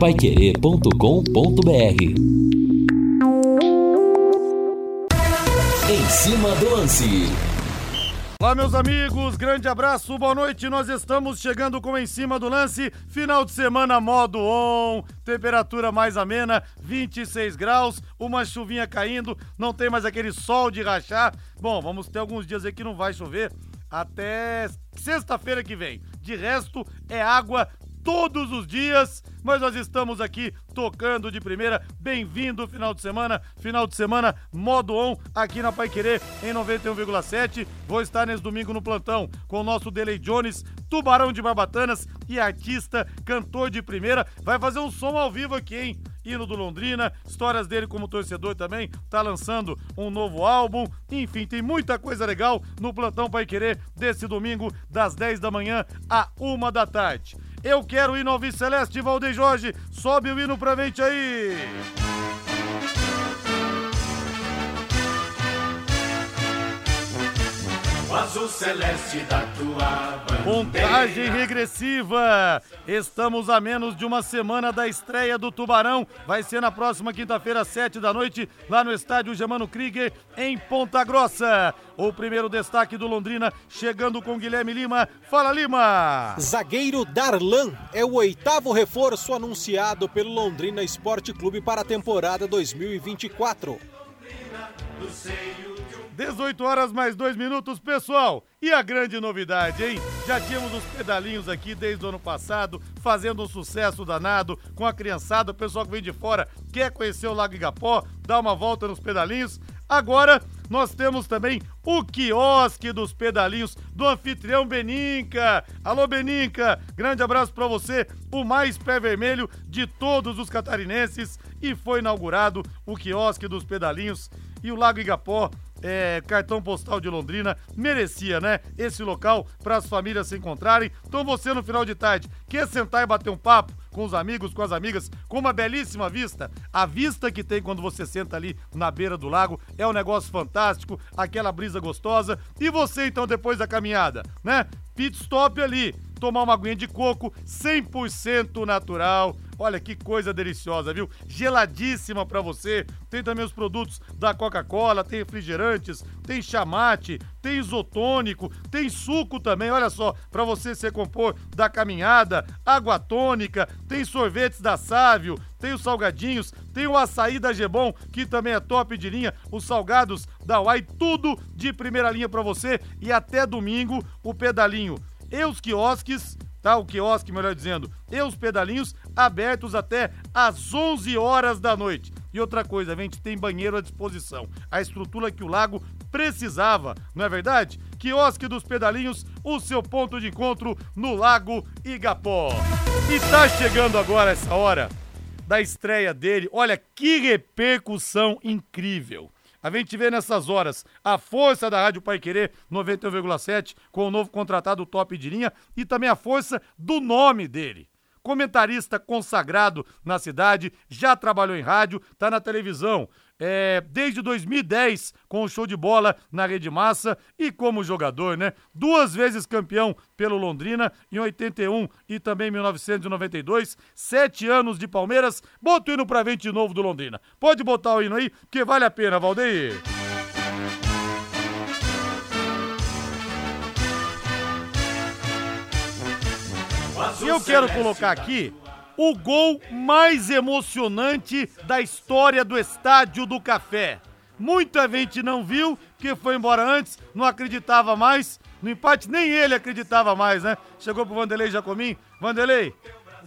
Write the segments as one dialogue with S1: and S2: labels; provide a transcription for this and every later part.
S1: paiquerê.com.br Em cima do lance.
S2: Olá, meus amigos, grande abraço, boa noite. Nós estamos chegando com Em Cima do Lance, final de semana modo on, temperatura mais amena, 26 graus, uma chuvinha caindo, não tem mais aquele sol de rachar. Bom, vamos ter alguns dias aí que não vai chover até sexta-feira que vem. De resto, é água todos os dias, mas nós estamos aqui tocando de primeira. Bem-vindo final de semana, final de semana modo on aqui na Pai Querer em 91,7. Vou estar nesse domingo no plantão com o nosso Delay Jones, Tubarão de Barbatanas e artista, cantor de primeira. Vai fazer um som ao vivo aqui, hein? hino do Londrina, histórias dele como torcedor também, tá lançando um novo álbum. Enfim, tem muita coisa legal no Plantão Pai Querer desse domingo, das 10 da manhã à 1 da tarde. Eu quero ir no Alvi Celeste, Valdeir Jorge. Sobe o hino pra frente aí.
S3: O azul celeste da tua bandeira.
S2: Contagem regressiva. Estamos a menos de uma semana da estreia do Tubarão. Vai ser na próxima quinta-feira, sete da noite, lá no estádio Germano Krieger, em Ponta Grossa. O primeiro destaque do Londrina, chegando com Guilherme Lima. Fala, Lima!
S4: Zagueiro Darlan é o oitavo reforço anunciado pelo Londrina Esporte Clube para a temporada 2024.
S2: 18 horas mais 2 minutos, pessoal. E a grande novidade, hein? Já tínhamos os pedalinhos aqui desde o ano passado, fazendo um sucesso danado com a criançada, o pessoal que vem de fora quer conhecer o Lago Igapó, dar uma volta nos pedalinhos. Agora nós temos também o quiosque dos pedalinhos do anfitrião Beninca. Alô Beninca, grande abraço para você, o mais pé vermelho de todos os catarinenses e foi inaugurado o quiosque dos pedalinhos e o Lago Igapó é, cartão postal de Londrina, merecia, né? Esse local para as famílias se encontrarem. Então você no final de tarde quer sentar e bater um papo com os amigos, com as amigas, com uma belíssima vista. A vista que tem quando você senta ali na beira do lago é um negócio fantástico, aquela brisa gostosa. E você então depois da caminhada, né? Pit stop ali, tomar uma aguinha de coco 100% natural. Olha que coisa deliciosa, viu? Geladíssima para você. Tem também os produtos da Coca-Cola, tem refrigerantes, tem chamate, tem isotônico, tem suco também. Olha só, para você se recompor da caminhada, água tônica, tem sorvetes da Sávio, tem os salgadinhos, tem o açaí da Gebon, que também é top de linha, os salgados da Uai, tudo de primeira linha para você. E até domingo, o pedalinho e os quiosques, tá? O quiosque, melhor dizendo, e os pedalinhos abertos até às 11 horas da noite. E outra coisa, a gente tem banheiro à disposição. A estrutura que o lago precisava, não é verdade? Quiosque dos Pedalinhos, o seu ponto de encontro no Lago Igapó. E tá chegando agora essa hora da estreia dele. Olha que repercussão incrível. A gente vê nessas horas a força da Rádio Pai Querer 91,7 com o novo contratado top de linha e também a força do nome dele. Comentarista consagrado na cidade, já trabalhou em rádio, tá na televisão. É, desde 2010 com o show de bola na Rede Massa e como jogador, né? Duas vezes campeão pelo Londrina em 81 e também em 1992. Sete anos de Palmeiras. Bota o hino pra frente de novo do Londrina. Pode botar o hino aí, que vale a pena, Valdeir. E eu quero colocar aqui o gol mais emocionante da história do Estádio do Café. Muita gente não viu, porque foi embora antes, não acreditava mais. No empate, nem ele acreditava mais, né? Chegou pro Vanderlei Jacomim. Vanderlei,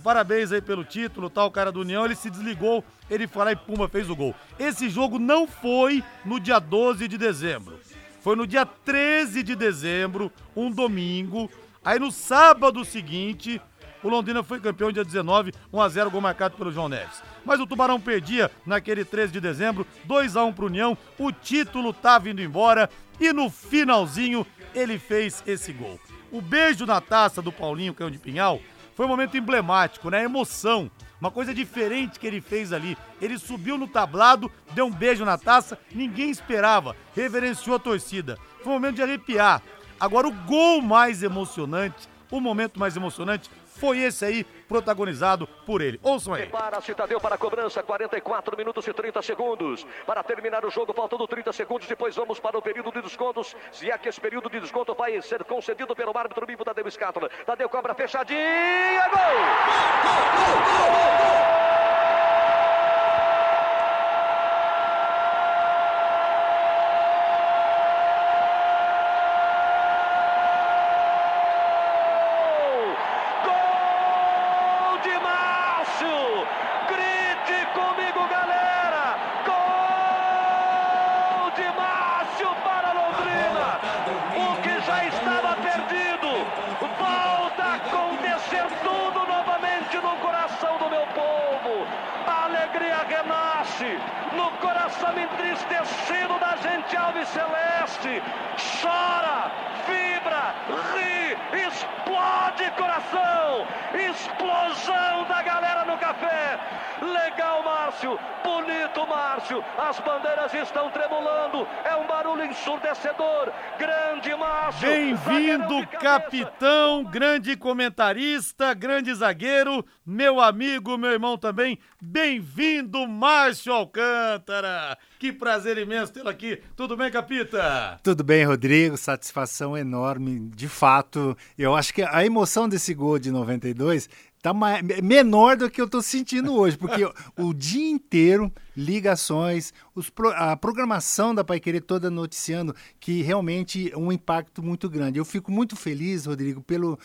S2: parabéns aí pelo título, tal, cara do União. Ele se desligou, ele foi lá e puma, fez o gol. Esse jogo não foi no dia 12 de dezembro. Foi no dia 13 de dezembro, um domingo. Aí no sábado seguinte, o Londrina foi campeão dia 19, 1x0, gol marcado pelo João Neves. Mas o Tubarão perdia naquele 13 de dezembro, 2x1 pro União, o título tá vindo embora e no finalzinho ele fez esse gol. O beijo na taça do Paulinho Cão de Pinhal foi um momento emblemático, né? Emoção. Uma coisa diferente que ele fez ali. Ele subiu no tablado, deu um beijo na taça, ninguém esperava, reverenciou a torcida. Foi um momento de arrepiar. Agora, o gol mais emocionante, o momento mais emocionante foi esse aí protagonizado por ele. Ouçam aí.
S5: Para Citadel para a cobrança, 44 minutos e 30 segundos. Para terminar o jogo, faltando 30 segundos. Depois vamos para o período de descontos. Se é que esse período de desconto vai ser concedido pelo árbitro Bibo Tadeu Escátola. Tadeu cobra fechadinha. Gol! gol, gol, gol no coração entristecido da gente Alves Celeste. Chora, vibra, ri, explode coração. Explosão da café. Legal, Márcio. Bonito, Márcio. As bandeiras estão tremulando. É um barulho ensurdecedor. Grande, Márcio.
S2: Bem-vindo, capitão, grande comentarista, grande zagueiro, meu amigo, meu irmão também. Bem-vindo, Márcio Alcântara. Que prazer imenso tê-lo aqui. Tudo bem, Capita?
S6: Tudo bem, Rodrigo. Satisfação enorme. De fato, eu acho que a emoção desse gol de 92 tá menor do que eu tô sentindo hoje, porque o dia inteiro ligações, os, a programação da Pai Querer toda noticiando que realmente é um impacto muito grande. Eu fico muito feliz, Rodrigo, pelo,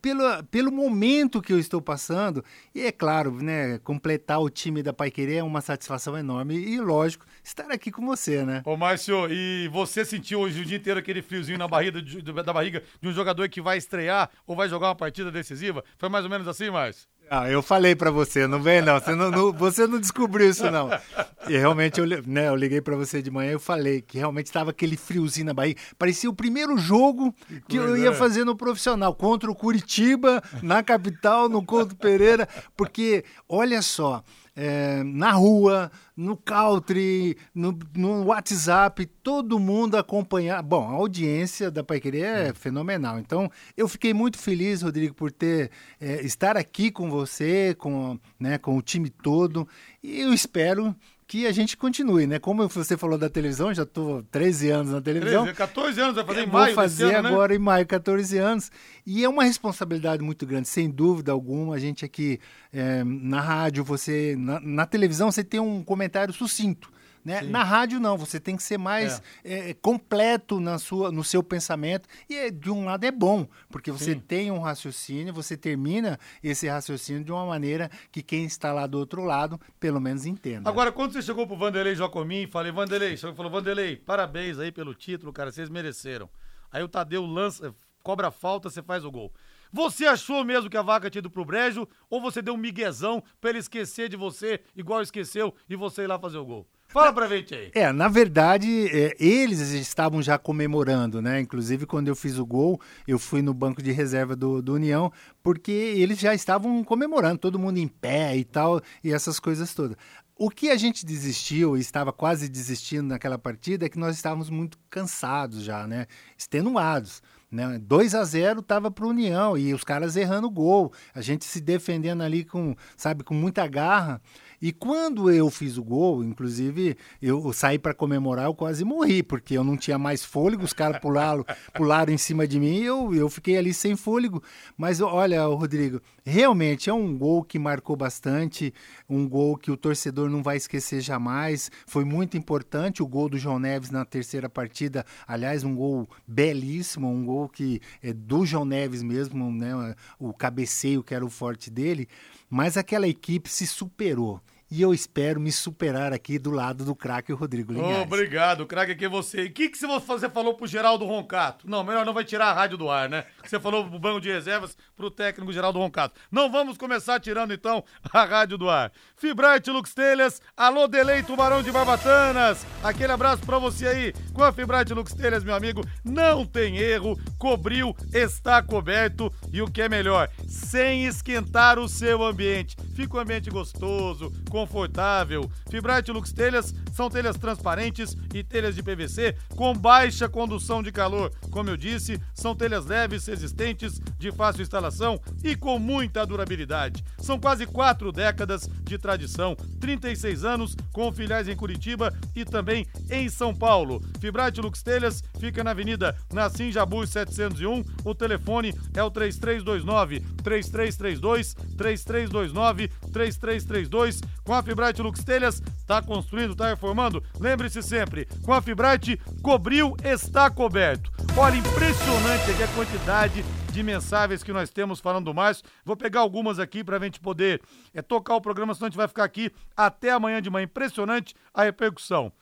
S6: pelo, pelo momento que eu estou passando. E é claro, né, completar o time da Pai Querer é uma satisfação enorme. E lógico, estar aqui com você, né?
S2: Ô, Márcio, e você sentiu hoje o dia inteiro aquele friozinho na barriga de, da barriga de um jogador que vai estrear ou vai jogar uma partida decisiva? Foi mais ou menos assim, Márcio?
S6: Ah, eu falei para você, não vem não. Você não, não, você não descobriu isso não. E realmente eu, né, eu liguei para você de manhã e eu falei que realmente estava aquele friozinho na barriga. Parecia o primeiro jogo que, que eu ia fazer no profissional contra o Curitiba, na capital, no Couto Pereira, porque olha só, é, na rua, no country, no, no, WhatsApp, todo mundo acompanhar. Bom, a audiência da Pai Querer é, é fenomenal. Então, eu fiquei muito feliz, Rodrigo, por ter é, estar aqui com você, com, né, com o time todo. E eu espero que a gente continue, né? Como você falou da televisão, já estou 13 anos na televisão.
S2: 13, 14 anos, vai fazer em
S6: maio.
S2: Vou
S6: fazer
S2: ano, né?
S6: agora né? em maio, 14 anos. E é uma responsabilidade muito grande, sem dúvida alguma. A gente aqui é, na rádio, você na, na televisão, você tem um comentário sucinto. Né? Na rádio, não, você tem que ser mais é. É, completo na sua, no seu pensamento. E é, de um lado é bom, porque você Sim. tem um raciocínio, você termina esse raciocínio de uma maneira que quem está lá do outro lado, pelo menos entenda.
S2: Agora, quando você chegou pro Vanderlei Jacomim, falei, Vanderlei, você falou, Vanderlei, parabéns aí pelo título, cara, vocês mereceram. Aí o Tadeu lança, cobra falta, você faz o gol. Você achou mesmo que a vaca tinha ido pro brejo ou você deu um miguezão pra ele esquecer de você, igual esqueceu, e você ir lá fazer o gol? Fala pra gente aí.
S6: É, na verdade, é, eles estavam já comemorando, né? Inclusive, quando eu fiz o gol, eu fui no banco de reserva do, do União, porque eles já estavam comemorando, todo mundo em pé e tal, e essas coisas todas. O que a gente desistiu e estava quase desistindo naquela partida é que nós estávamos muito cansados já, né? Extenuados. Né? 2 a 0 estava para o União e os caras errando gol, a gente se defendendo ali com, sabe, com muita garra. E quando eu fiz o gol, inclusive, eu saí para comemorar, eu quase morri, porque eu não tinha mais fôlego, os caras pularam, pularam em cima de mim e eu, eu fiquei ali sem fôlego. Mas olha, Rodrigo, realmente é um gol que marcou bastante, um gol que o torcedor não vai esquecer jamais. Foi muito importante o gol do João Neves na terceira partida, aliás, um gol belíssimo, um gol que é do João Neves mesmo, né? O cabeceio que era o forte dele. Mas aquela equipe se superou e eu espero me superar aqui do lado do craque Rodrigo Linhares.
S2: Obrigado, craque aqui é você. E o que, que você falou pro Geraldo Roncato? Não, melhor não vai tirar a rádio do ar, né? Você falou pro banco de reservas pro técnico Geraldo Roncato. Não vamos começar tirando então a rádio do ar. Fibrate Lux Telhas, alô Delei Tubarão de Barbatanas. Aquele abraço pra você aí. Com a Fibrate Lux Telhas, meu amigo, não tem erro, cobriu, está coberto e o que é melhor, sem esquentar o seu ambiente. Fica um ambiente gostoso, com confortável. Fibrate Lux Telhas são telhas transparentes e telhas de PVC com baixa condução de calor. Como eu disse, são telhas leves, resistentes, de fácil instalação e com muita durabilidade. São quase quatro décadas de tradição, 36 anos com filiais em Curitiba e também em São Paulo. Fibrate Lux Telhas fica na Avenida Nassim Jabur 701. O telefone é o 3329 3332 3329 3332. Com a Fibrate Lux Telhas, tá construindo, tá reformando? Lembre-se sempre, com a Fibrate, cobriu, está coberto. Olha, impressionante aqui a quantidade de mensagens que nós temos falando do Márcio. Vou pegar algumas aqui para a gente poder é, tocar o programa, senão a gente vai ficar aqui até amanhã de manhã. Impressionante a repercussão.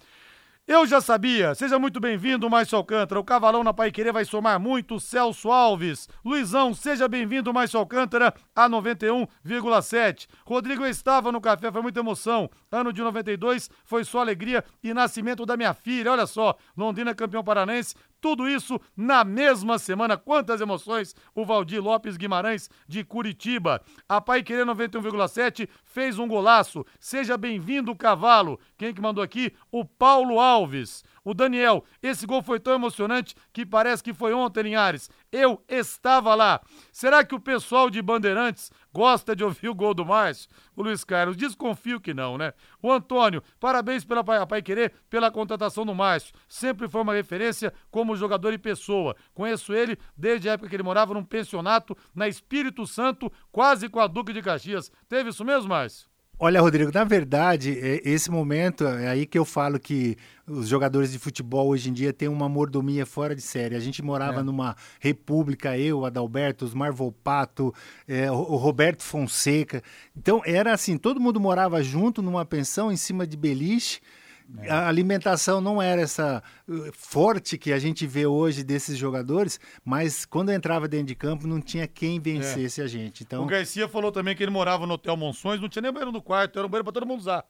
S2: Eu já sabia. Seja muito bem-vindo, Márcio Alcântara. O Cavalão na Pai Querer vai somar muito. Celso Alves. Luizão, seja bem-vindo, Márcio Alcântara, a 91,7. Rodrigo estava no café, foi muita emoção. Ano de 92 foi só alegria e nascimento da minha filha. Olha só, Londrina campeão paranense, tudo isso na mesma semana. Quantas emoções! O Valdir Lopes Guimarães de Curitiba. A Pai Querer 91,7 fez um golaço. Seja bem-vindo, cavalo. Quem que mandou aqui? O Paulo Alves. O Daniel, esse gol foi tão emocionante que parece que foi ontem, Linhares. Eu estava lá. Será que o pessoal de Bandeirantes gosta de ouvir o gol do Márcio? O Luiz Carlos, desconfio que não, né? O Antônio, parabéns pela Pai Querer, pela contratação do Márcio. Sempre foi uma referência como jogador e pessoa. Conheço ele desde a época que ele morava num pensionato na Espírito Santo, quase com a Duque de Caxias. Teve isso mesmo, Márcio?
S6: Olha, Rodrigo, na verdade, esse momento é aí que eu falo que os jogadores de futebol hoje em dia têm uma mordomia fora de série. A gente morava é. numa república, eu, Adalberto, Osmar Volpato, é, o Roberto Fonseca. Então, era assim, todo mundo morava junto numa pensão em cima de beliche é. A alimentação não era essa uh, forte que a gente vê hoje desses jogadores, mas quando entrava dentro de campo não tinha quem vencesse é. a gente. Então...
S2: O Garcia falou também que ele morava no Hotel Monções, não tinha nem banheiro no quarto, era um banheiro para todo mundo usar.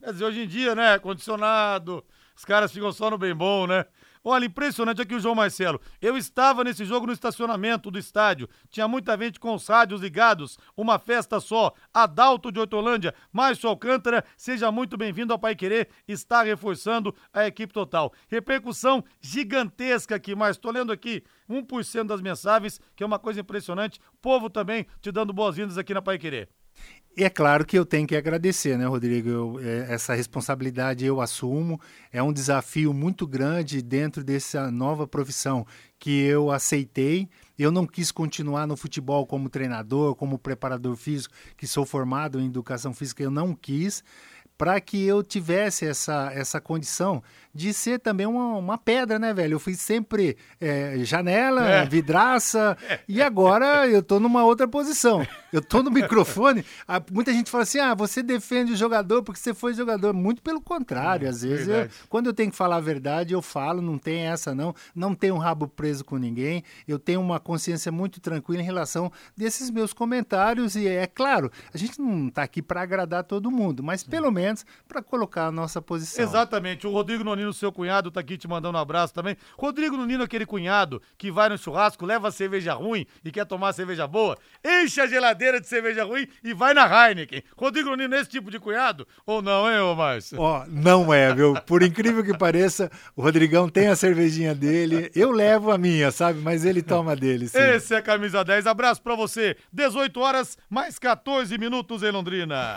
S2: Quer dizer, hoje em dia, né, condicionado, os caras ficam só no bem bom, né? Olha, impressionante aqui o João Marcelo. Eu estava nesse jogo no estacionamento do estádio. Tinha muita gente com os rádios ligados. Uma festa só. Adalto de Hortolândia, Márcio Alcântara, seja muito bem-vindo ao Pai Querer. Está reforçando a equipe total. Repercussão gigantesca aqui, mas estou lendo aqui 1% das mensagens, que é uma coisa impressionante. Povo também te dando boas-vindas aqui na Pai Querer.
S6: E é claro que eu tenho que agradecer, né, Rodrigo? Eu, é, essa responsabilidade eu assumo. É um desafio muito grande dentro dessa nova profissão que eu aceitei. Eu não quis continuar no futebol como treinador, como preparador físico, que sou formado em educação física, eu não quis para que eu tivesse essa, essa condição de ser também uma, uma pedra, né, velho? Eu fui sempre é, janela, é. vidraça, e agora eu tô numa outra posição. Eu tô no microfone. muita gente fala assim: ah, você defende o jogador porque você foi jogador. Muito pelo contrário, às vezes, eu, quando eu tenho que falar a verdade, eu falo, não tem essa, não. Não tenho um rabo preso com ninguém. Eu tenho uma consciência muito tranquila em relação desses meus comentários, e é claro, a gente não tá aqui para agradar todo mundo, mas pelo menos para colocar a nossa posição.
S2: Exatamente. O Rodrigo Nonino Nunino, seu cunhado, tá aqui te mandando um abraço também. Rodrigo Nunino, aquele cunhado que vai no churrasco, leva cerveja ruim e quer tomar cerveja boa, enche a geladeira de cerveja ruim e vai na Heineken. Rodrigo Nunino é esse tipo de cunhado? Ou não, hein, ô Márcio?
S6: Ó, oh, não é, viu? Por incrível que pareça, o Rodrigão tem a cervejinha dele. Eu levo a minha, sabe? Mas ele toma dele, sim.
S2: Esse é a Camisa 10. Abraço pra você. 18 horas, mais 14 minutos em Londrina.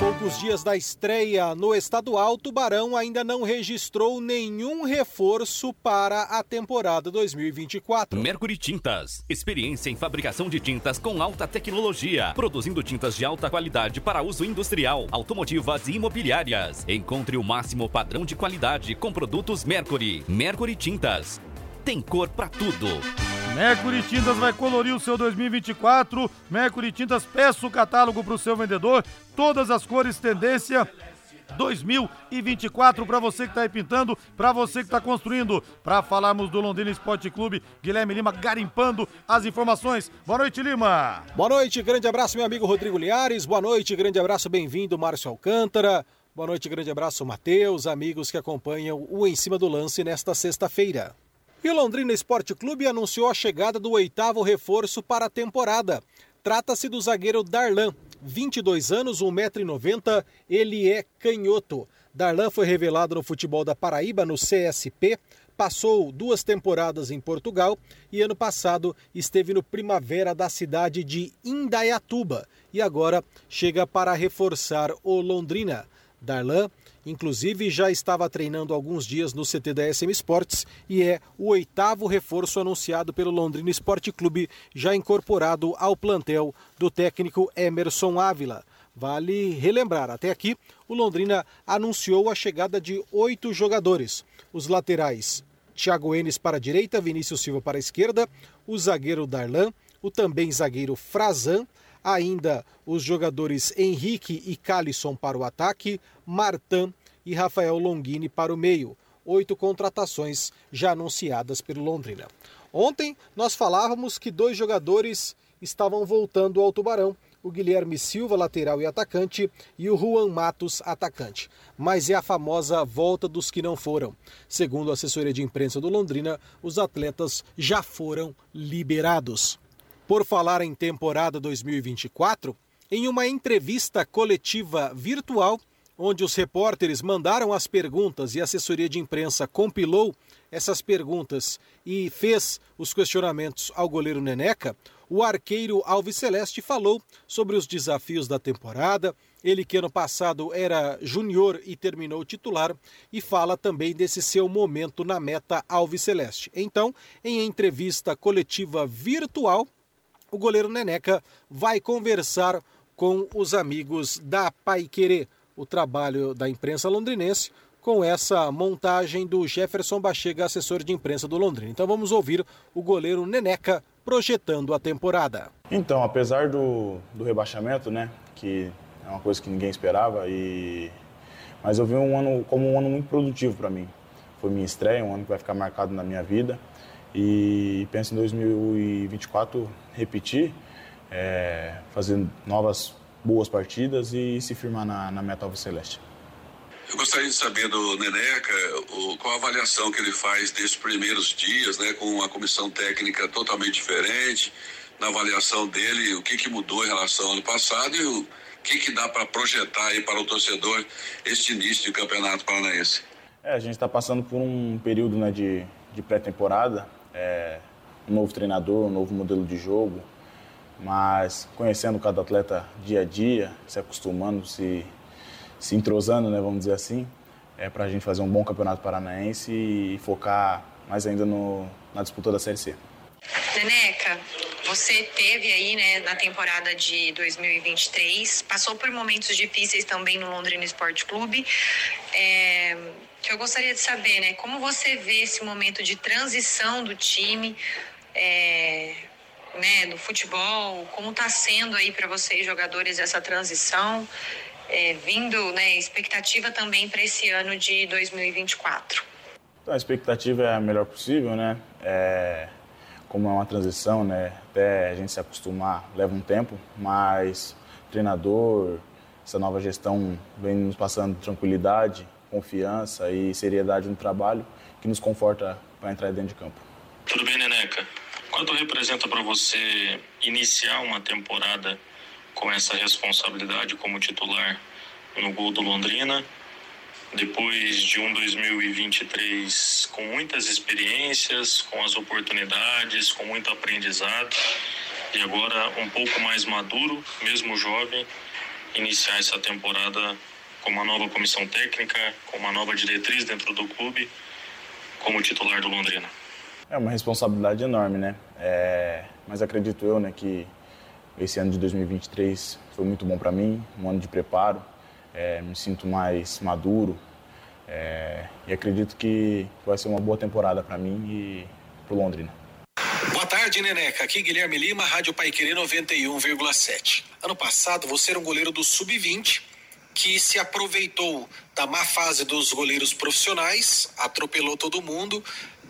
S4: poucos dias da estreia no estadual, Tubarão ainda não registrou nenhum reforço para a temporada 2024.
S1: Mercury Tintas, experiência em fabricação de tintas com alta tecnologia, produzindo tintas de alta qualidade para uso industrial, automotivas e imobiliárias. Encontre o máximo padrão de qualidade com produtos Mercury. Mercury Tintas. Tem cor para tudo.
S2: Mercury Tintas vai colorir o seu 2024. Mercury Tintas, peça o catálogo para o seu vendedor. Todas as cores tendência 2024 para você que está aí pintando, para você que está construindo. Para falarmos do Londrina Esporte Clube, Guilherme Lima garimpando as informações. Boa noite, Lima.
S4: Boa noite, grande abraço, meu amigo Rodrigo Liares. Boa noite, grande abraço, bem-vindo, Márcio Alcântara. Boa noite, grande abraço, Matheus, amigos que acompanham o Em Cima do Lance nesta sexta-feira. E o Londrina Esporte Clube anunciou a chegada do oitavo reforço para a temporada. Trata-se do zagueiro Darlan, 22 anos, 1,90m, ele é canhoto. Darlan foi revelado no futebol da Paraíba, no CSP, passou duas temporadas em Portugal e ano passado esteve no Primavera da cidade de Indaiatuba e agora chega para reforçar o Londrina. Darlan, inclusive, já estava treinando alguns dias no CT da SM Sports e é o oitavo reforço anunciado pelo Londrina Esporte Clube, já incorporado ao plantel do técnico Emerson Ávila. Vale relembrar, até aqui, o Londrina anunciou a chegada de oito jogadores. Os laterais, Thiago Enes para a direita, Vinícius Silva para a esquerda, o zagueiro Darlan, o também zagueiro Frazan, Ainda os jogadores Henrique e Calisson para o ataque, Martan e Rafael Longini para o meio. Oito contratações já anunciadas pelo Londrina. Ontem nós falávamos que dois jogadores estavam voltando ao Tubarão. O Guilherme Silva, lateral e atacante, e o Juan Matos, atacante. Mas é a famosa volta dos que não foram. Segundo a assessoria de imprensa do Londrina, os atletas já foram liberados. Por falar em temporada 2024, em uma entrevista coletiva virtual, onde os repórteres mandaram as perguntas e a assessoria de imprensa compilou essas perguntas e fez os questionamentos ao goleiro Neneca, o arqueiro Alves Celeste falou sobre os desafios da temporada, ele que ano passado era júnior e terminou titular, e fala também desse seu momento na meta Alves Celeste. Então, em entrevista coletiva virtual, o goleiro Neneca vai conversar com os amigos da Paiquerê, o trabalho da imprensa londrinense, com essa montagem do Jefferson Bachega, assessor de imprensa do Londrina. Então vamos ouvir o goleiro Neneca projetando a temporada.
S7: Então, apesar do, do rebaixamento, né, que é uma coisa que ninguém esperava, e... mas eu vi um ano como um ano muito produtivo para mim. Foi minha estreia, um ano que vai ficar marcado na minha vida. E penso em 2024 repetir, é, fazer novas boas partidas e se firmar na, na meta Alves Celeste.
S8: Eu gostaria de saber do Neneca o, qual a avaliação que ele faz desses primeiros dias, né, com uma comissão técnica totalmente diferente, na avaliação dele, o que, que mudou em relação ao ano passado e o que, que dá para projetar aí para o torcedor este início de campeonato paranaense.
S7: É, a gente está passando por um período né, de, de pré-temporada, é, um novo treinador, um novo modelo de jogo, mas conhecendo cada atleta dia a dia, se acostumando, se, se entrosando, né, vamos dizer assim, é para a gente fazer um bom campeonato paranaense e focar mais ainda no, na disputa da Série C.
S9: Neneca, você teve aí, né, na temporada de 2023, passou por momentos difíceis também no Londrina Esporte Clube. É, que eu gostaria de saber, né? Como você vê esse momento de transição do time, é, né, do futebol? Como está sendo aí para vocês, jogadores, essa transição? É, vindo, né, expectativa também para esse ano de 2024.
S7: Então, a expectativa é a melhor possível, né? É, como é uma transição, né? Até a gente se acostumar leva um tempo, mas treinador, essa nova gestão vem nos passando tranquilidade, confiança e seriedade no trabalho que nos conforta para entrar dentro de campo.
S10: Tudo bem, Neneca? Quanto representa para você iniciar uma temporada com essa responsabilidade como titular no gol do Londrina, depois de um 2023 com muitas experiências, com as oportunidades, com muito aprendizado, e agora um pouco mais maduro, mesmo jovem, iniciar essa temporada com uma nova comissão técnica, com uma nova diretriz dentro do clube, como titular do Londrina?
S7: É uma responsabilidade enorme, né? É... Mas acredito eu, né, que esse ano de 2023 foi muito bom para mim, um ano de preparo. É... me sinto mais maduro é... e acredito que vai ser uma boa temporada para mim e para o Londrina.
S11: Boa tarde, Neneca. Aqui Guilherme Lima, Rádio Paiquerê 91,7. Ano passado você era um goleiro do Sub-20 que se aproveitou da má fase dos goleiros profissionais, atropelou todo mundo,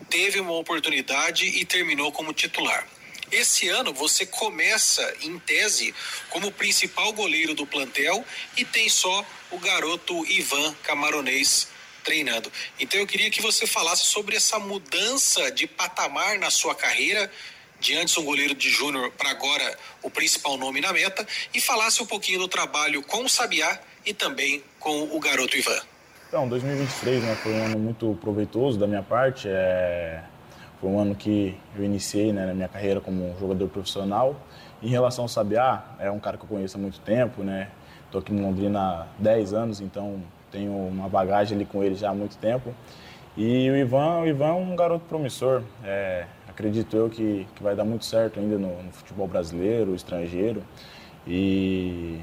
S11: teve uma oportunidade e terminou como titular. Esse ano você começa, em tese, como principal goleiro do plantel e tem só o garoto Ivan Camaronês treinando. Então eu queria que você falasse sobre essa mudança de patamar na sua carreira, de antes um goleiro de júnior para agora o principal nome na meta, e falasse um pouquinho do trabalho com o Sabiá e também com o garoto Ivan.
S7: Então, 2023 né, foi um ano muito proveitoso da minha parte. É... Foi um ano que eu iniciei né, na minha carreira como jogador profissional. Em relação ao Sabiá, é um cara que eu conheço há muito tempo, né? Estou aqui em Londrina há 10 anos, então tenho uma bagagem ali com ele já há muito tempo. E o Ivan, o Ivan é um garoto promissor. É, acredito eu que, que vai dar muito certo ainda no, no futebol brasileiro, estrangeiro. E,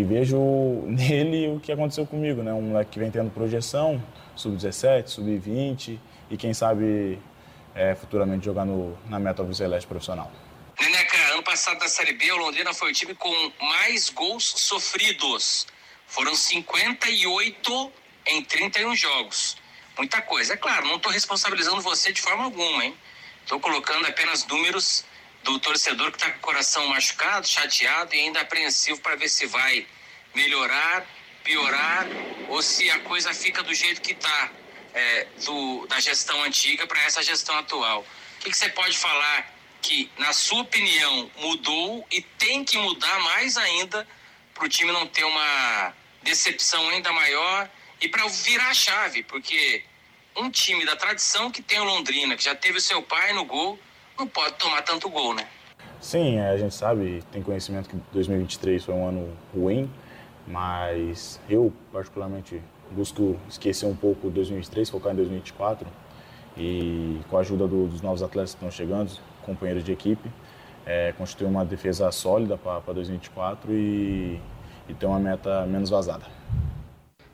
S7: e, vejo nele o que aconteceu comigo, né? Um moleque que vem tendo projeção, sub-17, sub-20 e quem sabe é, futuramente jogar no, na Meta Celeste profissional.
S12: Neneca, ano passado na Série B, o Londrina foi o time com mais gols sofridos. Foram 58 em 31 jogos. Muita coisa. É claro, não estou responsabilizando você de forma alguma, hein? Estou colocando apenas números do torcedor que está com o coração machucado, chateado e ainda apreensivo para ver se vai melhorar, piorar ou se a coisa fica do jeito que está é, da gestão antiga para essa gestão atual. O que, que você pode falar que, na sua opinião, mudou e tem que mudar mais ainda para o time não ter uma decepção ainda maior e para virar a chave, porque um time da tradição que tem o Londrina, que já teve o seu pai no gol, não pode tomar tanto gol, né?
S7: Sim, é, a gente sabe, tem conhecimento que 2023 foi um ano ruim, mas eu, particularmente, busco esquecer um pouco 2023, focar em 2024 e com a ajuda do, dos novos atletas que estão chegando, companheiros de equipe, é, constituir uma defesa sólida para 2024 e, e ter uma meta menos vazada.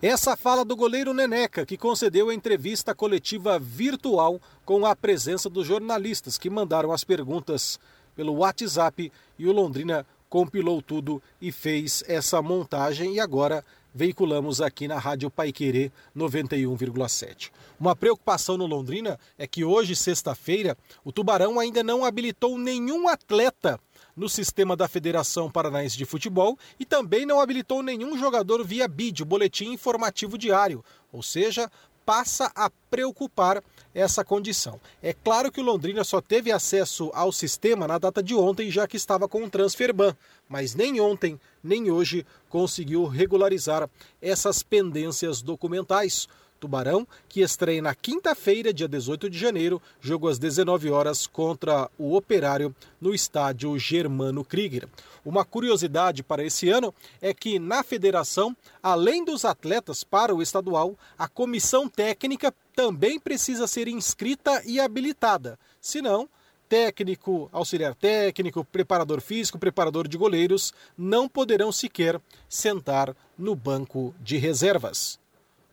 S4: Essa fala do goleiro Neneca, que concedeu a entrevista coletiva virtual com a presença dos jornalistas que mandaram as perguntas pelo WhatsApp e o Londrina compilou tudo e fez essa montagem e agora veiculamos aqui na Rádio Paiquerê 91,7. Uma preocupação no Londrina é que hoje, sexta-feira, o Tubarão ainda não habilitou nenhum atleta no sistema da Federação Paranaense de Futebol e também não habilitou nenhum jogador via BID, Boletim Informativo Diário, ou seja, passa a preocupar essa condição. É claro que o Londrina só teve acesso ao sistema na data de ontem, já que estava com o transfer ban, mas nem ontem nem hoje conseguiu regularizar essas pendências documentais. Tubarão, que estreia na quinta-feira, dia 18 de janeiro, jogo às 19 horas contra o Operário no estádio Germano Krieger. Uma curiosidade para esse ano é que na federação, além dos atletas para o estadual, a comissão técnica também precisa ser inscrita e habilitada. Senão, técnico, auxiliar técnico, preparador físico, preparador de goleiros não poderão sequer sentar no banco de reservas.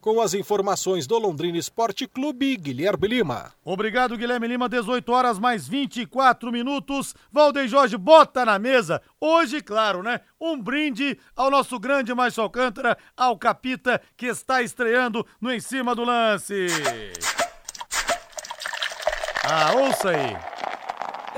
S4: Com as informações do Londrina Esporte Clube, Guilherme Lima.
S2: Obrigado, Guilherme Lima. 18 horas mais 24 minutos. Valdeir Jorge bota na mesa. Hoje, claro, né? Um brinde ao nosso grande Márcio Alcântara, ao Capita, que está estreando no Em Cima do Lance. Ah, ouça aí.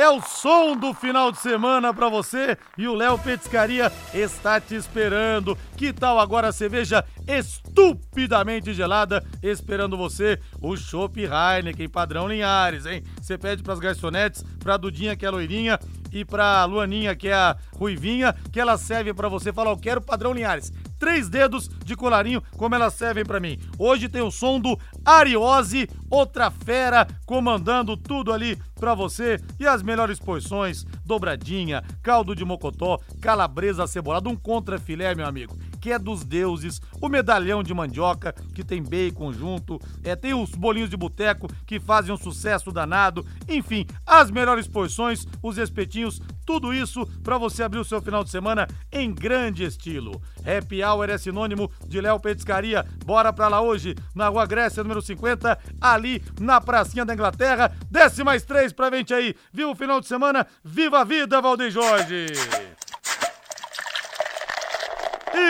S2: É o som do final de semana para você e o Léo Petiscaria está te esperando. Que tal agora a cerveja estupidamente gelada esperando você? O Chopp Heineken padrão Linhares, hein? Você pede pras garçonetes, pra Dudinha que é loirinha e pra Luaninha que é a ruivinha, que ela serve para você. Fala, eu quero padrão Linhares três dedos de colarinho, como elas servem para mim. Hoje tem o som do Ariose, outra fera, comandando tudo ali para você. E as melhores porções, dobradinha, caldo de mocotó, calabresa cebolada, um contra filé, meu amigo que é dos deuses, o medalhão de mandioca, que tem bacon junto, é, tem os bolinhos de boteco que fazem um sucesso danado, enfim, as melhores porções, os espetinhos, tudo isso para você abrir o seu final de semana em grande estilo. Happy Hour é sinônimo de Léo Petiscaria. Bora pra lá hoje, na Rua Grécia, número 50, ali na Pracinha da Inglaterra. Desce mais três pra gente aí. Viu o final de semana? Viva a vida, Valdeir Jorge!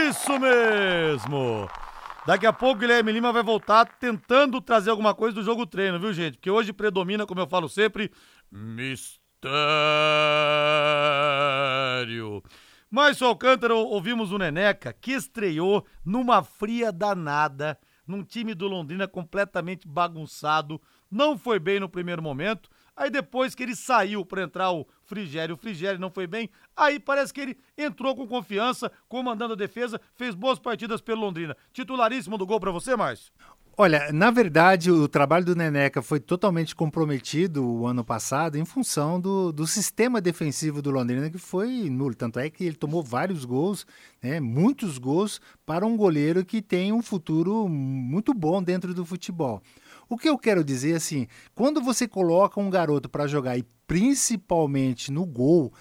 S2: Isso mesmo! Daqui a pouco o Guilherme Lima vai voltar tentando trazer alguma coisa do jogo treino, viu, gente? Porque hoje predomina, como eu falo sempre, mistério Mistério. Márcio Alcântara, ouvimos o Neneca, que estreou numa fria danada, num time do Londrina completamente bagunçado, não foi bem no primeiro momento, aí depois que ele saiu para entrar o Frigério, o Frigério não foi bem, aí parece que ele entrou com confiança, comandando a defesa, fez boas partidas pelo Londrina. Titularíssimo do gol para você, Márcio?
S6: Olha, na verdade, o trabalho do Neneca foi totalmente comprometido o ano passado em função do, do sistema defensivo do Londrina, que foi nulo. Tanto é que ele tomou vários gols, né, muitos gols, para um goleiro que tem um futuro muito bom dentro do futebol. O que eu quero dizer assim, quando você coloca um garoto para jogar e principalmente no gol,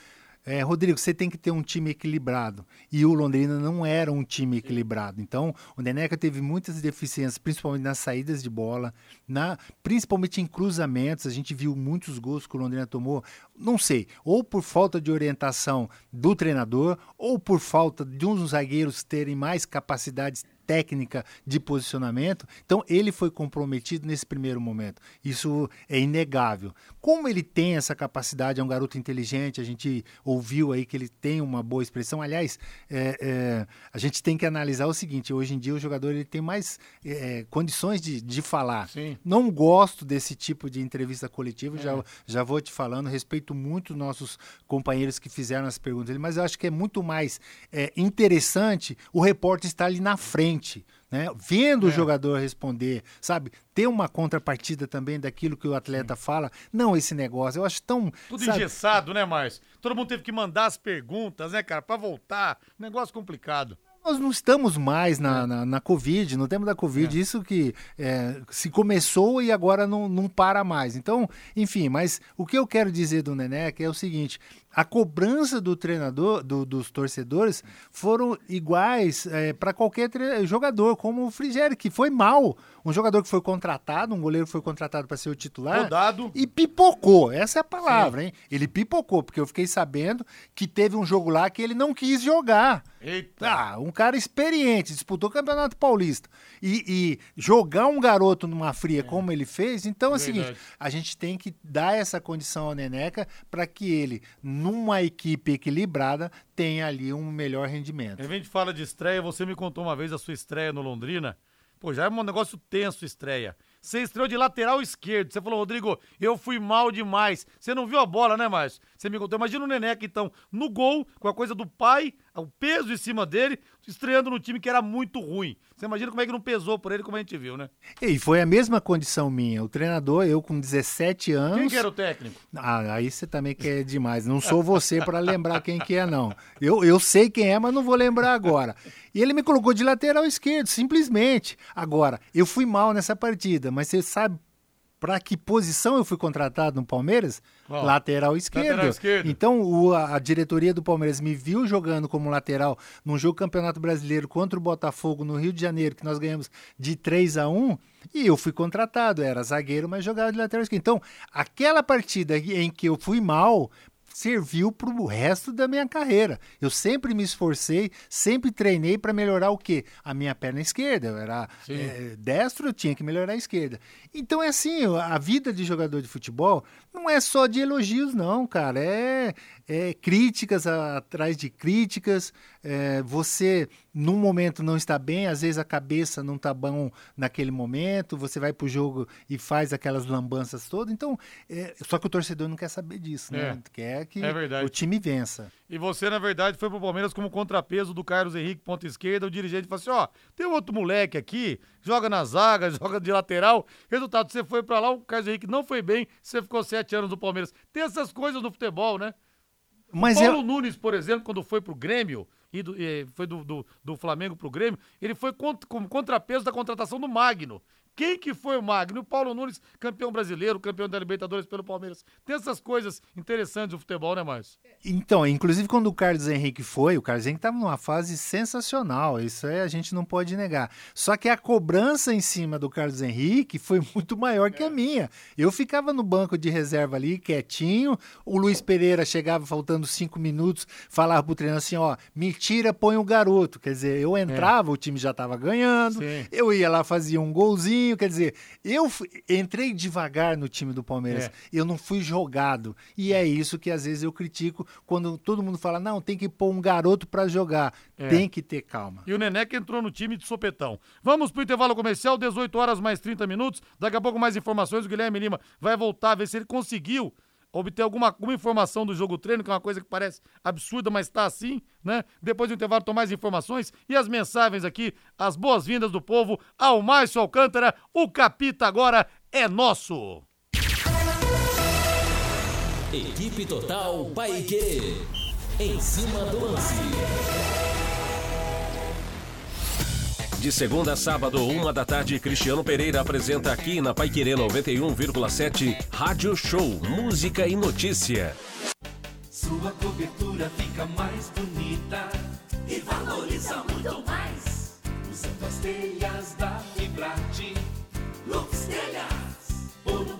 S6: é, Rodrigo, você tem que ter um time equilibrado. E o Londrina não era um time equilibrado. Então, o Neneca teve muitas deficiências, principalmente nas saídas de bola, na, principalmente em cruzamentos. A gente viu muitos gols que o Londrina tomou, não sei, ou por falta de orientação do treinador, ou por falta de uns zagueiros terem mais capacidades técnica de posicionamento. Então, ele foi comprometido nesse primeiro momento. Isso é inegável. Como ele tem essa capacidade, é um garoto inteligente, a gente ouviu aí que ele tem uma boa expressão. Aliás, é, é, a gente tem que analisar o seguinte: hoje em dia o jogador ele tem mais é, condições de, de falar.
S2: Sim.
S6: Não gosto desse tipo de entrevista coletiva,
S2: É.
S6: já, já vou te falando, respeito muito nossos companheiros que fizeram as perguntas, mas eu acho que é muito mais é, interessante o repórter estar ali na frente. Né? Vendo o jogador responder, sabe? Ter uma contrapartida também daquilo que o atleta fala. Não esse negócio. Eu acho tão.
S2: Tudo
S6: sabe,
S2: engessado, né, Márcio? Todo mundo teve que mandar as perguntas, né, cara, pra voltar. Negócio complicado.
S6: Nós não estamos mais na, na, na Covid, no tempo da Covid, isso que é, se começou e agora não, não para mais. Então, enfim, mas o que eu quero dizer do Neneca é o seguinte: a cobrança do treinador, do- dos torcedores, foram iguais para qualquer jogador, como o Frigério, que foi mal. Um jogador que foi contratado, um goleiro que foi contratado para ser o titular.
S2: Rodado.
S6: E pipocou, essa é a palavra, hein? Ele pipocou, porque eu fiquei sabendo que teve um jogo lá que ele não quis jogar.
S2: Eita.
S6: Ah, um cara experiente, disputou o Campeonato Paulista. E, e jogar um garoto numa fria como ele fez, então é o seguinte: a gente tem que dar essa condição ao Neneca para que ele, numa equipe equilibrada, tenha ali um melhor rendimento.
S2: A gente fala de estreia, você me contou uma vez a sua estreia no Londrina. Pô, já é um negócio tenso estreia. Você estreou de lateral esquerdo. Você falou, Rodrigo, eu fui mal demais. Você não viu a bola, né, Márcio? Você me contou. Imagina o Neneca, então, no gol, com a coisa do pai, o peso em cima dele, estreando no time que era muito ruim. Você imagina como é que não pesou por ele, como a gente viu, né?
S6: E foi a mesma condição minha. O treinador, eu com 17 anos.
S2: Quem que era o técnico?
S6: Ah, aí você também quer demais. Não sou você para lembrar quem que é, não. Eu, eu sei quem é, mas não vou lembrar agora. E ele me colocou de lateral esquerdo, simplesmente. Agora, eu fui mal nessa partida, mas você sabe para que posição eu fui contratado no Palmeiras? Lateral esquerdo.
S2: Lateral esquerdo.
S6: Então, o- a, a diretoria do Palmeiras me viu jogando como lateral num jogo Campeonato Brasileiro contra o Botafogo no Rio de Janeiro, que nós ganhamos de 3 a 1 e eu fui contratado. Era zagueiro, mas jogava de lateral esquerdo. Então, aquela partida em que eu fui mal serviu para o resto da minha carreira. Eu sempre me esforcei, sempre treinei para melhorar o quê? A minha perna esquerda. Eu era eh, destro, eu tinha que melhorar a esquerda. Então é assim, a vida de jogador de futebol não é só de elogios, não, cara. É, é críticas atrás de críticas. É, você, num momento, não está bem, às vezes a cabeça não está bom naquele momento, você vai pro jogo e faz aquelas lambanças todas. Então, é, só que o torcedor não quer saber disso, né?
S2: É.
S6: Quer que
S2: É
S6: o time vença.
S2: E você, na verdade, foi pro Palmeiras como contrapeso do Carlos Henrique, ponta esquerda. O dirigente falou assim: ó, tem outro moleque aqui, joga na zaga, joga de lateral. Resultado, você foi pra lá, o Carlos Henrique não foi bem, você ficou sete anos no Palmeiras. Tem essas coisas no futebol, né?
S6: Mas
S2: Paulo
S6: eu-
S2: Nunes, por exemplo, quando foi pro Grêmio, e do- e foi do, do, do Flamengo pro Grêmio, ele foi como contrapeso da contratação do Magno. Quem que foi o Magno? O Paulo Nunes, campeão brasileiro, campeão da Libertadores pelo Palmeiras. Tem essas coisas interessantes do futebol, né, Márcio?
S6: Então, inclusive quando o Carlos Henrique foi, o Carlos Henrique estava numa fase sensacional, isso aí a gente não pode negar. Só que a cobrança em cima do Carlos Henrique foi muito maior que a minha. Eu ficava no banco de reserva ali, quietinho, o Luiz Pereira chegava faltando cinco minutos, falava pro treinador assim, ó, me tira, põe o garoto. Quer dizer, eu entrava, o time já estava ganhando,
S2: Sim.
S6: eu ia lá, fazia um golzinho, quer dizer, eu fui- entrei devagar no time do Palmeiras,
S2: É.
S6: eu não fui jogado. E é isso que às vezes eu critico quando todo mundo fala, não, tem que pôr um garoto pra jogar.
S2: É.
S6: Tem que ter calma.
S2: E o Neneca entrou no time de sopetão. Vamos pro intervalo comercial, 18 horas mais 30 minutos. Daqui a pouco mais informações. O Guilherme Lima vai voltar ver se ele conseguiu obter alguma, alguma informação do jogo treino, que é uma coisa que parece absurda, mas tá assim, né? Depois do intervalo, tom mais informações e as mensagens aqui, as boas-vindas do povo ao Márcio Alcântara. O Capita agora é nosso.
S13: Equipe Total Paique. Em cima do lance.
S14: De segunda a sábado, uma da tarde, Cristiano Pereira apresenta aqui na Paiquerê 91,7 Rádio Show, música e notícia.
S3: Sua cobertura fica mais bonita e valoriza muito mais. Usando as telhas da Fibrate, Lux Telhas, por um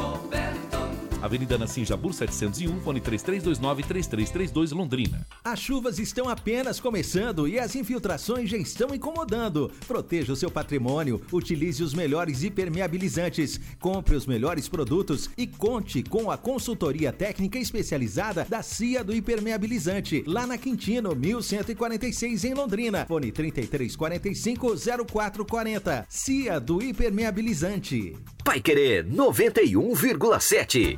S15: Avenida Nassim Jabur 701, fone 3329-3332 Londrina.
S16: As chuvas estão apenas começando e as infiltrações já estão incomodando. Proteja o seu patrimônio, utilize os melhores impermeabilizantes, compre os melhores produtos e conte com a consultoria técnica especializada da CIA do Impermeabilizante, lá na Quintino, 1146 em Londrina. Fone 3345 0440. CIA do Impermeabilizante.
S17: Vai querer 91,7.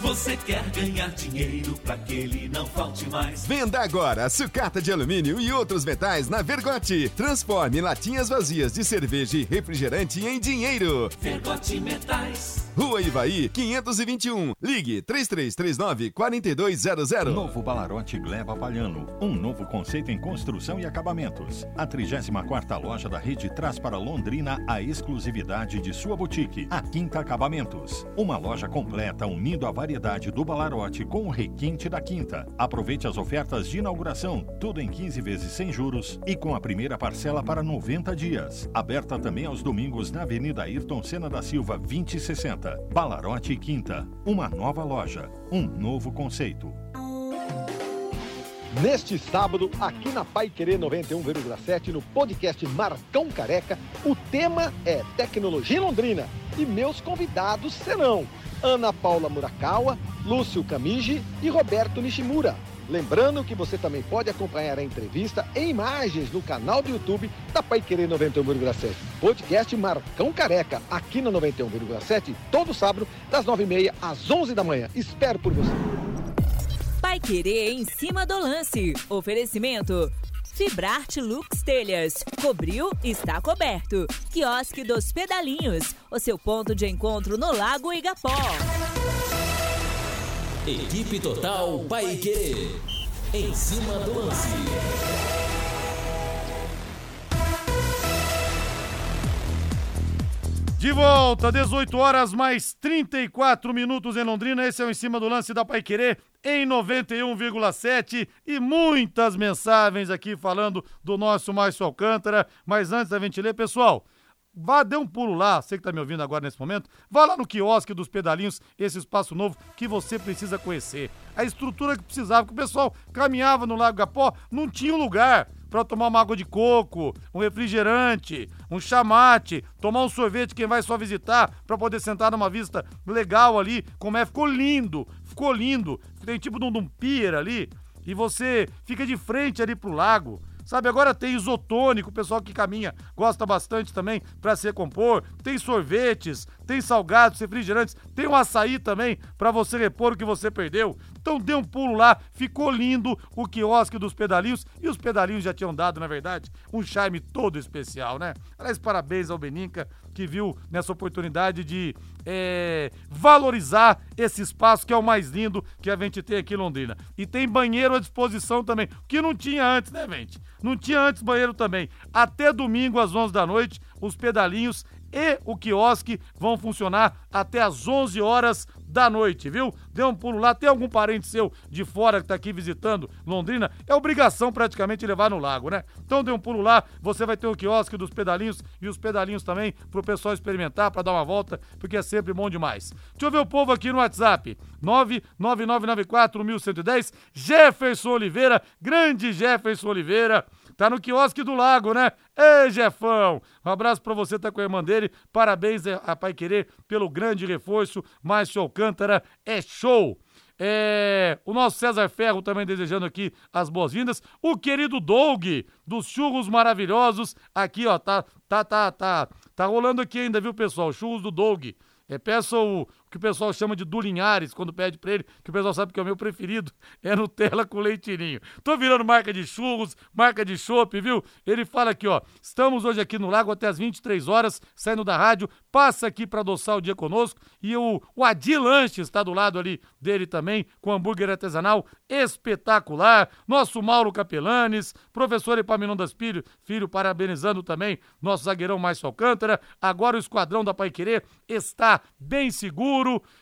S3: Você quer ganhar dinheiro pra que ele não falte mais.
S18: Venda agora sucata de alumínio e outros metais na Vergote. Transforme latinhas vazias de cerveja e refrigerante em dinheiro.
S3: Vergote Metais.
S18: Rua Ivaí, 521. Ligue 3339-4200.
S19: Novo Balarote Gleba Palhano. Um novo conceito em construção e acabamentos. A 34ª loja da rede traz para Londrina a exclusividade de sua boutique, a Quinta Acabamentos. Uma loja completa unindo a variedade do Balarote com o requinte da Quinta. Aproveite as ofertas de inauguração, tudo em 15 vezes sem juros e com a primeira parcela para 90 dias. Aberta também aos domingos na Avenida Ayrton Senna da Silva 2060. Balarote Quinta. Uma nova loja, um novo conceito.
S20: Neste sábado, aqui na Pai Querer 91,7, no podcast Marcão Careca, o tema é Tecnologia Londrina. E meus convidados serão Ana Paula Murakawa, Lúcio Camigi e Roberto Nishimura. Lembrando que você também pode acompanhar a entrevista em imagens no canal do YouTube da Pai Querer 91,7. Podcast Marcão Careca, aqui no 91,7, todo sábado, das 9h30 às 11 da manhã. Espero por você.
S21: Vai querer em cima do lance. Oferecimento. Fibrarte Lux Telhas. Cobriu, está coberto. Quiosque dos Pedalinhos. O seu ponto de encontro no Lago Igapó.
S13: Equipe Total Paique. Em cima do lance.
S2: De volta, 18 horas mais 34 minutos em Londrina. Esse é o Em Cima do Lance da Pai Querer em 91,7 e muitas mensagens aqui falando do nosso Márcio Alcântara. Mas antes da gente ler, pessoal, vá, dê um pulo lá, você que tá me ouvindo agora nesse momento, vá lá no quiosque dos pedalinhos, esse espaço novo que você precisa conhecer. A estrutura que precisava, que o pessoal caminhava no Lago Gapó, não tinha um lugar para tomar uma água de coco, um refrigerante, um chamate, tomar um sorvete, quem vai só visitar, para poder sentar numa vista legal ali, como é, ficou lindo, ficou lindo. Tem tipo de um, um pier ali, e você fica de frente ali pro lago. Sabe, agora tem isotônico, o pessoal que caminha gosta bastante também para se recompor. Tem sorvetes, tem salgados, refrigerantes, tem um açaí também para você repor o que você perdeu. Então dê um pulo lá, ficou lindo o quiosque dos pedalinhos e os pedalinhos já tinham dado, na verdade, um charme todo especial, né? Aliás, parabéns ao Beninca que viu nessa oportunidade de é, valorizar esse espaço que é o mais lindo que a gente tem aqui em Londrina. E tem banheiro à disposição também, que não tinha antes, né, gente? Não tinha antes banheiro também. Até domingo às 11 da noite, os pedalinhos e o quiosque vão funcionar até às 11 horas da noite, viu? Dê um pulo lá. Tem algum parente seu de fora que tá aqui visitando Londrina? É obrigação praticamente levar no lago, né? Então dê um pulo lá. Você vai ter o quiosque dos pedalinhos e os pedalinhos também pro pessoal experimentar, para dar uma volta, porque é sempre bom demais. Deixa eu ver o povo aqui no WhatsApp. 99994-1110. Jefferson Oliveira, grande Jefferson Oliveira. Tá no quiosque do lago, né? Ei, Jefão! Um abraço pra você, tá com a irmã dele. Parabéns eh, a Pai Querer pelo grande reforço. Márcio Alcântara é show! É, o nosso César Ferro também desejando aqui as boas-vindas. O querido Doug, dos churros maravilhosos. Aqui, ó, tá, tá, tá, tá, tá rolando aqui ainda, viu, pessoal? Churros do Doug. É, peça o, que o pessoal chama de Dulinhares, quando pede pra ele, que o pessoal sabe que é o meu preferido, é Nutella com leitinho. Tô virando marca de churros, marca de chopp, viu? Ele fala aqui, ó, estamos hoje aqui no Lago até as 23 horas, saindo da rádio, passa aqui para adoçar o dia conosco, e o, o Adi Lanches está do lado ali dele também, com hambúrguer artesanal espetacular, nosso Mauro Capelanes, professor Epaminondas Filho, filho parabenizando também nosso zagueirão Márcio Alcântara, agora o Esquadrão da Pai está bem seguro,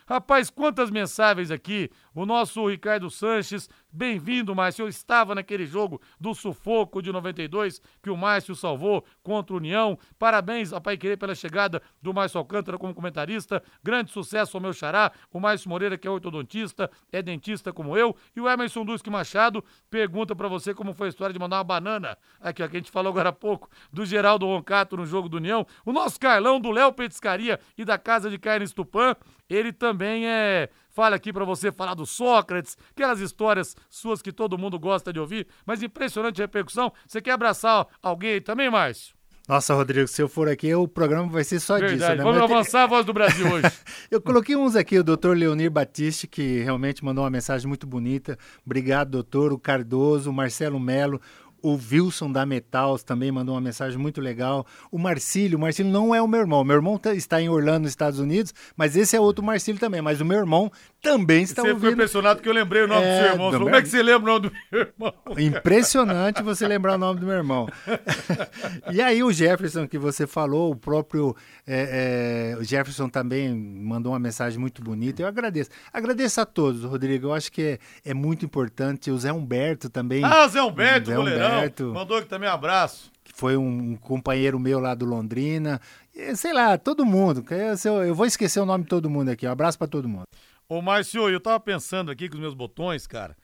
S2: Rapaz, quantas mensagens aqui. O nosso Ricardo Sanches, bem-vindo, Márcio. Eu estava naquele jogo do sufoco de 92 que o Márcio salvou contra o União. Parabéns a Pai Querer pela chegada do Márcio Alcântara como comentarista. Grande sucesso ao meu xará, o Márcio Moreira, que é ortodontista, é dentista como eu. E o Emerson Duski Machado pergunta para você como foi a história de mandar uma banana. Aqui, ó, que a gente falou agora há pouco, do Geraldo Roncato no jogo do União. O nosso Carlão do Léo Petiscaria e da Casa de Carnes Tupã ele também é. Fala aqui para você falar do Sócrates, aquelas histórias suas que todo mundo gosta de ouvir, mas impressionante repercussão. Você quer abraçar alguém também, Márcio?
S6: Nossa, Rodrigo, se eu for aqui, o programa vai ser só
S2: Verdade.
S6: disso, né?
S2: Vamos
S6: Mas
S2: avançar a voz do Brasil hoje.
S6: eu coloquei uns aqui, o doutor Leonir Batiste, que realmente mandou uma mensagem muito bonita. Obrigado, doutor. O Cardoso, o Marcelo Melo. O Wilson da Metals também mandou uma mensagem muito legal. O Marcílio, o Marcílio não é o meu irmão. Meu irmão tá- está em Orlando, nos Estados Unidos, mas esse é outro Marcílio também. Mas o meu irmão também está
S2: Você ficou
S6: ouvindo.
S2: impressionado que eu lembrei o nome do
S6: É,
S2: seu irmão. Você
S6: do
S2: falou,
S6: meu-
S2: Como é que você lembra o nome do meu irmão?
S6: Impressionante você lembrar o nome do meu irmão. e aí o Jefferson que você falou, o próprio é, é, o Jefferson também mandou uma mensagem muito bonita. Eu agradeço. Agradeço a todos, Rodrigo. Eu acho que é, é muito importante. O Zé Humberto também.
S2: Ah, Zé Humberto,
S6: Zé
S2: goleirão.
S6: Humberto,
S2: Mandou aqui também um abraço.
S6: que foi um companheiro meu lá do Londrina. Sei lá, todo mundo. eu vou esquecer o nome de todo mundo aqui. Um abraço para todo mundo.
S2: Ô, Márcio, eu tava pensando aqui com os meus botões, cara.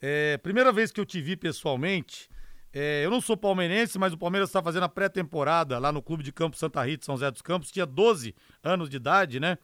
S2: É, primeira vez que eu te vi pessoalmente, é, eu não sou palmeirense, mas o Palmeiras está fazendo a pré-temporada lá no Clube de Campo Santa Rita, São José dos Campos. Tinha 12 anos de idade, né?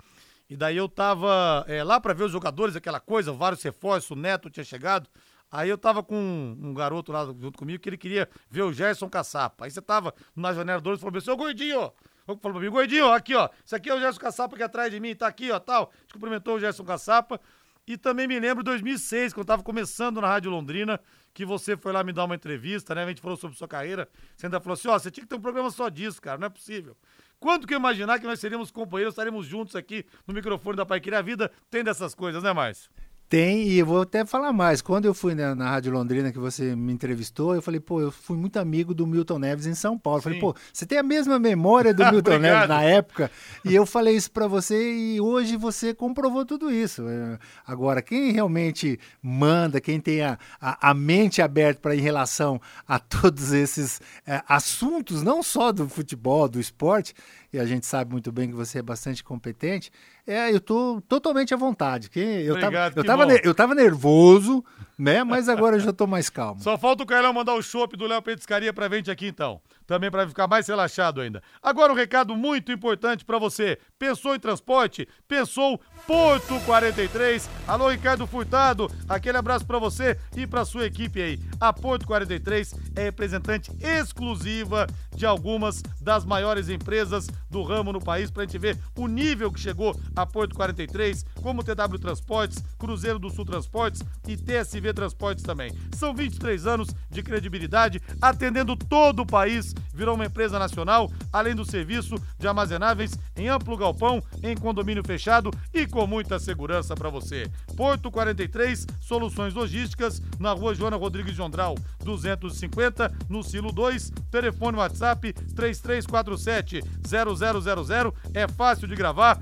S2: E daí eu tava é, lá para ver os jogadores, aquela coisa, vários reforços, o Neto tinha chegado. Aí eu tava com um, garoto lá junto comigo que ele queria ver o Gerson Caçapa. Aí você tava na janela 2 e falou assim, ô gordinho, Falou pra mim, gordinho, aqui, ó. Isso aqui é o Gerson Caçapa que é atrás de mim, tá aqui, ó, tal. Gente cumprimentou o Gerson Caçapa. E também me lembro de 2006, quando eu tava começando na Rádio Londrina, que você foi lá me dar uma entrevista, né? A gente falou sobre sua carreira. Você ainda falou assim, ó, você tinha que ter um programa só disso, cara, não é possível. Quando que eu imaginar que nós seríamos companheiros, estaremos juntos aqui no microfone da Pai Querer? A vida tem dessas coisas, né, Márcio?
S6: Tem, e eu vou até falar mais. Quando eu fui na, na Rádio Londrina, que você me entrevistou, eu falei, pô, eu fui muito amigo do Milton Neves em São Paulo. Eu Falei, pô, você tem a mesma memória do Milton. Neves na época? E eu falei isso pra você e hoje você comprovou tudo isso. É, Agora, quem realmente manda, quem tem a, a, a mente aberta para em relação a todos esses é, assuntos, não só do futebol, do esporte, e a gente sabe muito bem que você é bastante competente, é, eu tô totalmente à vontade. Que eu tava,
S2: Obrigado,
S6: eu tava,
S2: bom.
S6: ne- eu tava nervoso, né? Mas agora eu já tô mais calmo.
S2: Só falta o Carlão mandar o chopp do Léo Petiscaria pra gente aqui, então. Também pra ficar mais relaxado ainda. Agora um recado muito importante pra você. Pensou em transporte? Pensou Porto 43. Alô, Ricardo Furtado. Aquele abraço pra você e pra sua equipe aí. A Porto 43 é representante exclusiva de algumas das maiores empresas do ramo no país pra gente ver o nível que chegou a Porto 43, como TW Transportes, Cruzeiro do Sul Transportes e TSV Transportes também. São 23 anos de credibilidade, atendendo todo o país, virou uma empresa nacional, além do serviço de armazenáveis em amplo galpão, em condomínio fechado e com muita segurança para você. Porto 43, Soluções Logísticas, na rua Joana Rodrigues de Ondral, 250, no Silo 2, telefone WhatsApp 3347 0000, é fácil de gravar,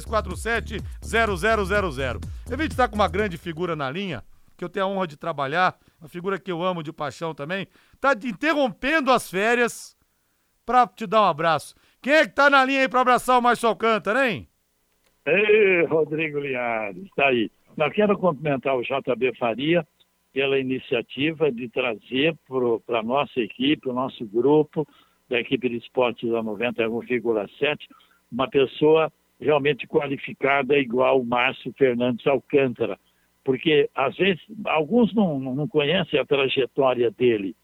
S2: 3347 0000. Eu vim estar com uma grande figura na linha, que eu tenho a honra de trabalhar, uma figura que eu amo de paixão também, tá te interrompendo as férias pra te dar um abraço. Quem é que tá na linha aí pra abraçar o Márcio Alcântara, hein?
S22: Ei, Rodrigo Linhares, está aí. Eu quero cumprimentar o JB Faria pela iniciativa de trazer para a nossa equipe, o nosso grupo, da equipe de esportes da 91,7, uma pessoa realmente qualificada igual o Márcio Fernandes Alcântara. Porque, às vezes, alguns não, não conhecem a trajetória dele.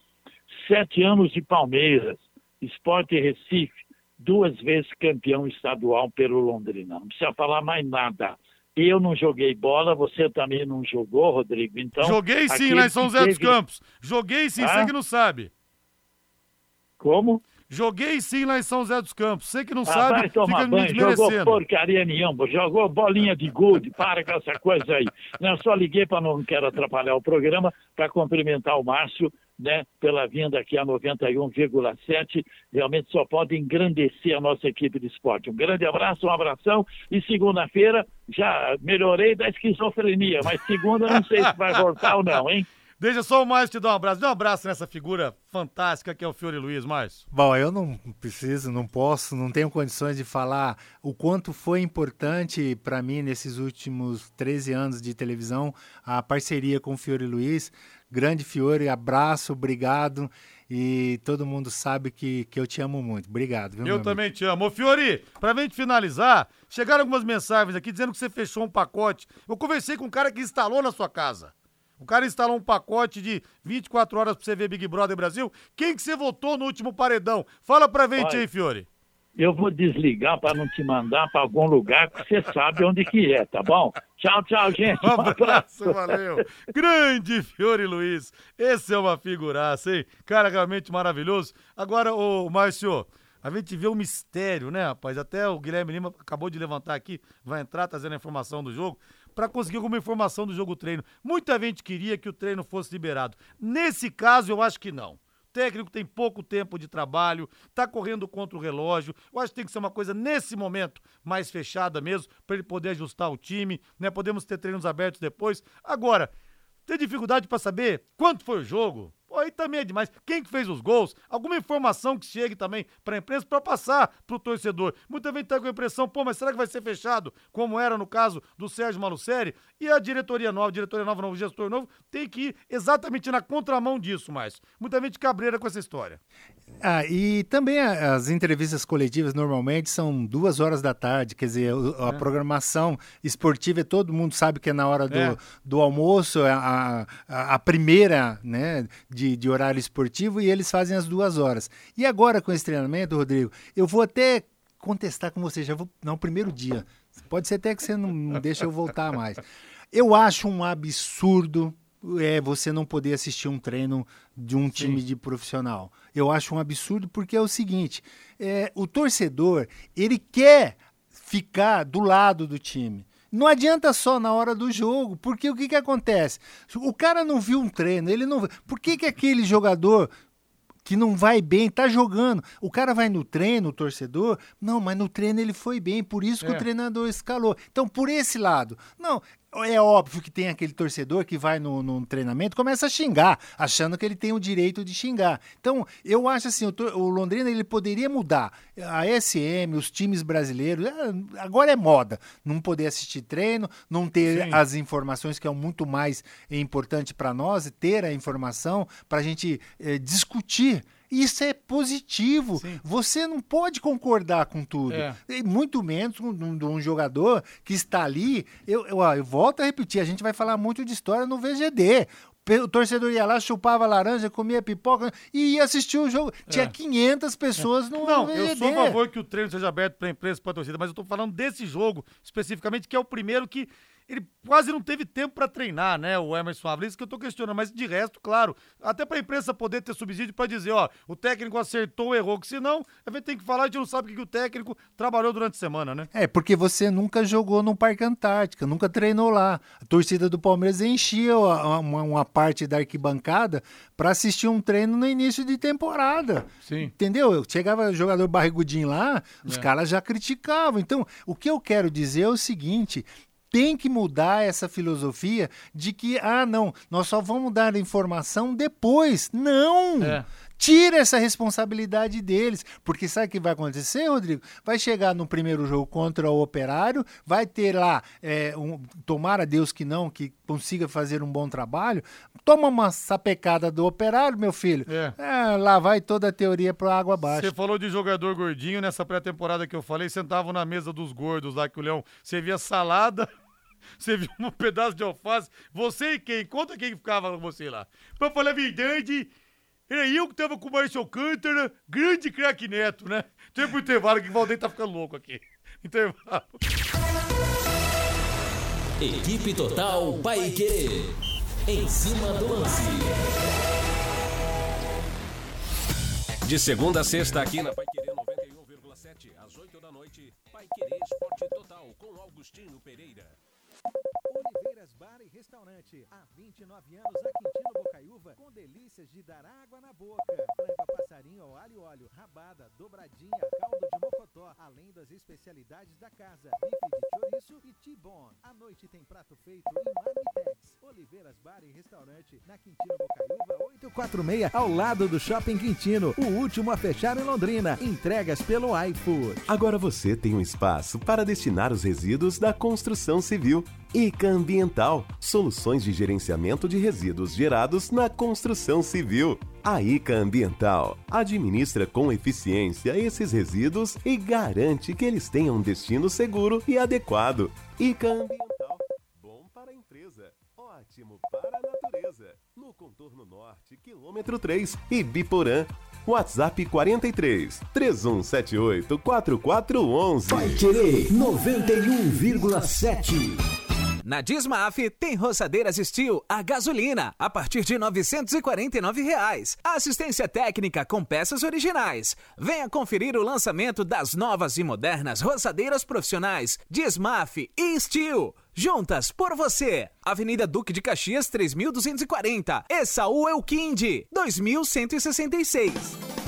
S22: Sete anos de Palmeiras, Esporte Recife, duas vezes campeão estadual pelo Londrina. Não precisa falar mais nada. Eu não joguei bola, você também não jogou, Rodrigo. Então,
S2: Joguei sim lá em São José dos
S22: teve-
S2: Campos. Joguei sim,
S22: Ah?
S2: você que não sabe.
S22: Como?
S2: Joguei sim lá em São José dos Campos. Você que não
S22: Ah,
S2: sabe,
S22: vai tomar
S2: fica
S22: banho, jogou porcaria nenhuma, jogou bolinha de gude, para com essa coisa aí. Não, só liguei para não quero atrapalhar o programa, para cumprimentar o Márcio, né, pela vinda aqui a 91,7. Realmente só pode engrandecer a nossa equipe de esporte. Um grande abraço, um abração. E segunda-feira já melhorei da esquizofrenia, mas segunda não sei se vai voltar ou não, hein?
S2: Deixa só o Márcio te dar um abraço. Dê um abraço nessa figura fantástica que é o Fiore Luiz, Márcio.
S6: Bom, eu não preciso, não posso, não tenho condições de falar o quanto foi importante para mim nesses últimos 13 anos de televisão a parceria com o Fiore Luiz. Grande Fiore, abraço, obrigado. E todo mundo sabe que, que eu te amo muito. Obrigado, viu,
S2: Eu
S6: amigo?
S2: também te amo. Ô, Fiori, pra gente finalizar, chegaram algumas mensagens aqui dizendo que você fechou um pacote. Eu conversei com um cara que instalou na sua casa. O cara instalou um pacote de 24 horas pra você ver Big Brother Brasil. Quem que você votou no último paredão? Fala pra gente
S22: Olha,
S2: aí, Fiore.
S22: Eu vou desligar para não te mandar para algum lugar que você sabe onde que é, tá bom? Tchau, tchau, gente.
S2: Um abraço, valeu. Grande Fiore Luiz. Esse é uma figuraça, hein? Cara, realmente maravilhoso. Agora, ô Márcio, a gente vê o mistério, né, rapaz? Até o Guilherme Lima acabou de levantar aqui, vai entrar trazendo a informação do jogo, para conseguir alguma informação do jogo treino. Muita gente queria que o treino fosse liberado. Nesse caso, eu acho que não. Técnico tem pouco tempo de trabalho, tá correndo contra o relógio. Eu acho que tem que ser uma coisa nesse momento mais fechada mesmo, para ele poder ajustar o time, né? Podemos ter treinos abertos depois. Agora, tem dificuldade para saber quanto foi o jogo? Pô, aí também é demais. Quem que fez os gols? Alguma informação que chegue também para a imprensa para passar pro torcedor. Muita gente tá com a impressão, pô, mas será que vai ser fechado, como era no caso do Sérgio Malucelli? E a diretoria nova, diretoria nova, novo gestor novo, tem que ir exatamente na contramão disso, mais. Muita gente cabreira com essa história.
S6: Ah, e também as entrevistas coletivas normalmente são duas horas da tarde, quer dizer, o- a
S2: É.
S6: programação esportiva, todo mundo sabe que é na hora do,
S2: É.
S6: do almoço, é a, a, a primeira né, de, de horário esportivo, e eles fazem as duas horas. E agora com esse treinamento, Rodrigo, eu vou até contestar com você, já vou, não, primeiro dia. Pode ser até que você não, deixa eu voltar mais. Eu acho um absurdo é você não poder assistir um treino de um time de profissional. Eu acho um absurdo porque é o seguinte, é, o torcedor, ele quer ficar do lado do time. Não adianta só na hora do jogo, porque o que, que acontece? O cara não viu um treino, ele não. Por que, que aquele jogador que não vai bem, tá jogando. O cara vai no treino, o torcedor, não, mas no treino ele foi bem, por isso que
S2: É.
S6: o treinador escalou. Então, por esse lado, não, é óbvio que tem aquele torcedor que vai no, no treinamento começa a xingar, achando que ele tem o direito de xingar. Então, eu acho assim, o, o Londrina ele poderia mudar. A SM, os times brasileiros, é, agora é moda. Não poder assistir treino, não ter
S2: Sim.
S6: as informações que é muito mais importante para nós, ter a informação para a gente eh, discutir. Isso é positivo. Você não pode concordar com tudo.
S2: É.
S6: Muito menos com um, um jogador que está ali. Eu, eu, eu volto a repetir, a gente vai falar muito de história no VGD. O torcedor ia lá, chupava laranja, comia pipoca e ia assistir o jogo. Tinha 500 pessoas no,
S2: Não,
S6: no
S2: eu
S6: VGD.
S2: sou a favor que o treino seja aberto para a imprensa para a torcida, mas eu tô falando desse jogo especificamente, que é o primeiro que ele quase não teve tempo para treinar, né, o Emerson Ávila, isso que eu tô questionando, mas de resto, claro, até pra imprensa poder ter subsídio para dizer, ó, o técnico acertou ou errou, que senão a gente tem que falar, a gente não sabe o que, o técnico trabalhou durante a semana, né?
S6: É, porque você nunca jogou no Parque Antártica, nunca treinou lá. A torcida do Palmeiras enchia a- uma, uma parte da arquibancada para assistir um treino no início de temporada.
S2: Sim.
S6: Entendeu? Chegava jogador barrigudinho lá, os
S2: É.
S6: caras já criticavam. Então, o que eu quero dizer é o seguinte. Tem que mudar essa filosofia de que, ah, não, nós só vamos dar informação depois. Não!
S2: É.
S6: Tira essa responsabilidade deles. Porque sabe o que vai acontecer, Rodrigo? Vai chegar no primeiro jogo contra o Operário, vai ter lá, é, um, tomara Deus que não, que consiga fazer um bom trabalho. Toma uma sapecada do Operário, meu filho.
S2: É.
S6: É, lá vai toda a teoria para água abaixo.
S2: Você falou de jogador gordinho nessa pré-temporada que eu falei, sentavam na mesa dos gordos lá que o Leão, você via salada, você via um pedaço de alface, você e quem? Conta quem ficava com você lá. Pra falar a verdade, era eu que tava com o Márcio Alcântara, grande craque neto, né? Tempo pro intervalo que o Valdeir tá ficando louco aqui. Intervalo.
S13: Equipe Total Paique. Em cima do lance.
S14: De segunda a sexta aqui na Paiquerê 91,7 às 8 da noite, Paiquerê Esporte Total com Augustinho Pereira.
S16: Bar e Restaurante. Há 29 anos na Quintino Bocaiúva, com delícias de dar água na boca. Franga passarinho ao alho e óleo, rabada, dobradinha, caldo de mocotó, além das especialidades da casa, bife de chouriço e T-bone. À noite tem prato feito em Marmitex. Oliveiras Bar e Restaurante, na Quintino Bocaiúva, 846, ao lado do Shopping Quintino. O último a fechar em Londrina. Entregas pelo iFood.
S23: Agora você tem um espaço para destinar os resíduos da construção civil. ICA Ambiental, soluções de gerenciamento de resíduos gerados na construção civil. A ICA Ambiental administra com eficiência esses resíduos e garante que eles tenham um destino seguro e adequado. ICA Ambiental, bom para a empresa, ótimo para a natureza. No contorno norte, quilômetro 3, Ibiporã. WhatsApp 43 3178 4411.
S24: Vai querer 91,7.
S25: Na Dismaf tem roçadeiras Steel a gasolina a partir de 949 reais. Assistência técnica com peças originais. Venha conferir o lançamento das novas e modernas roçadeiras profissionais Dismaf e Steel. Juntas por você. Avenida Duque de Caxias 3240. Essaú Elquinde 2166.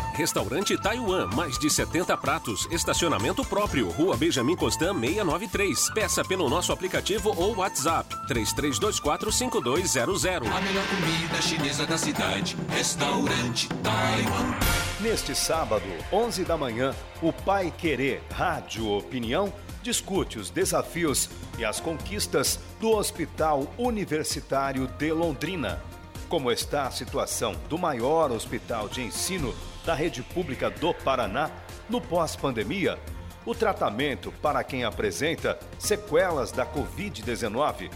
S14: Restaurante Taiwan, mais de 70 pratos, estacionamento próprio, Rua Benjamin Constant 693. Peça pelo nosso aplicativo ou WhatsApp 33245200.
S3: A melhor comida chinesa da cidade, Restaurante Taiwan.
S26: Neste sábado, 11 da manhã, o Pai Querer Rádio Opinião discute os desafios e as conquistas do Hospital Universitário de Londrina. Como está a situação do maior hospital de ensino da rede pública do Paraná no pós-pandemia? O tratamento para quem apresenta sequelas da Covid-19?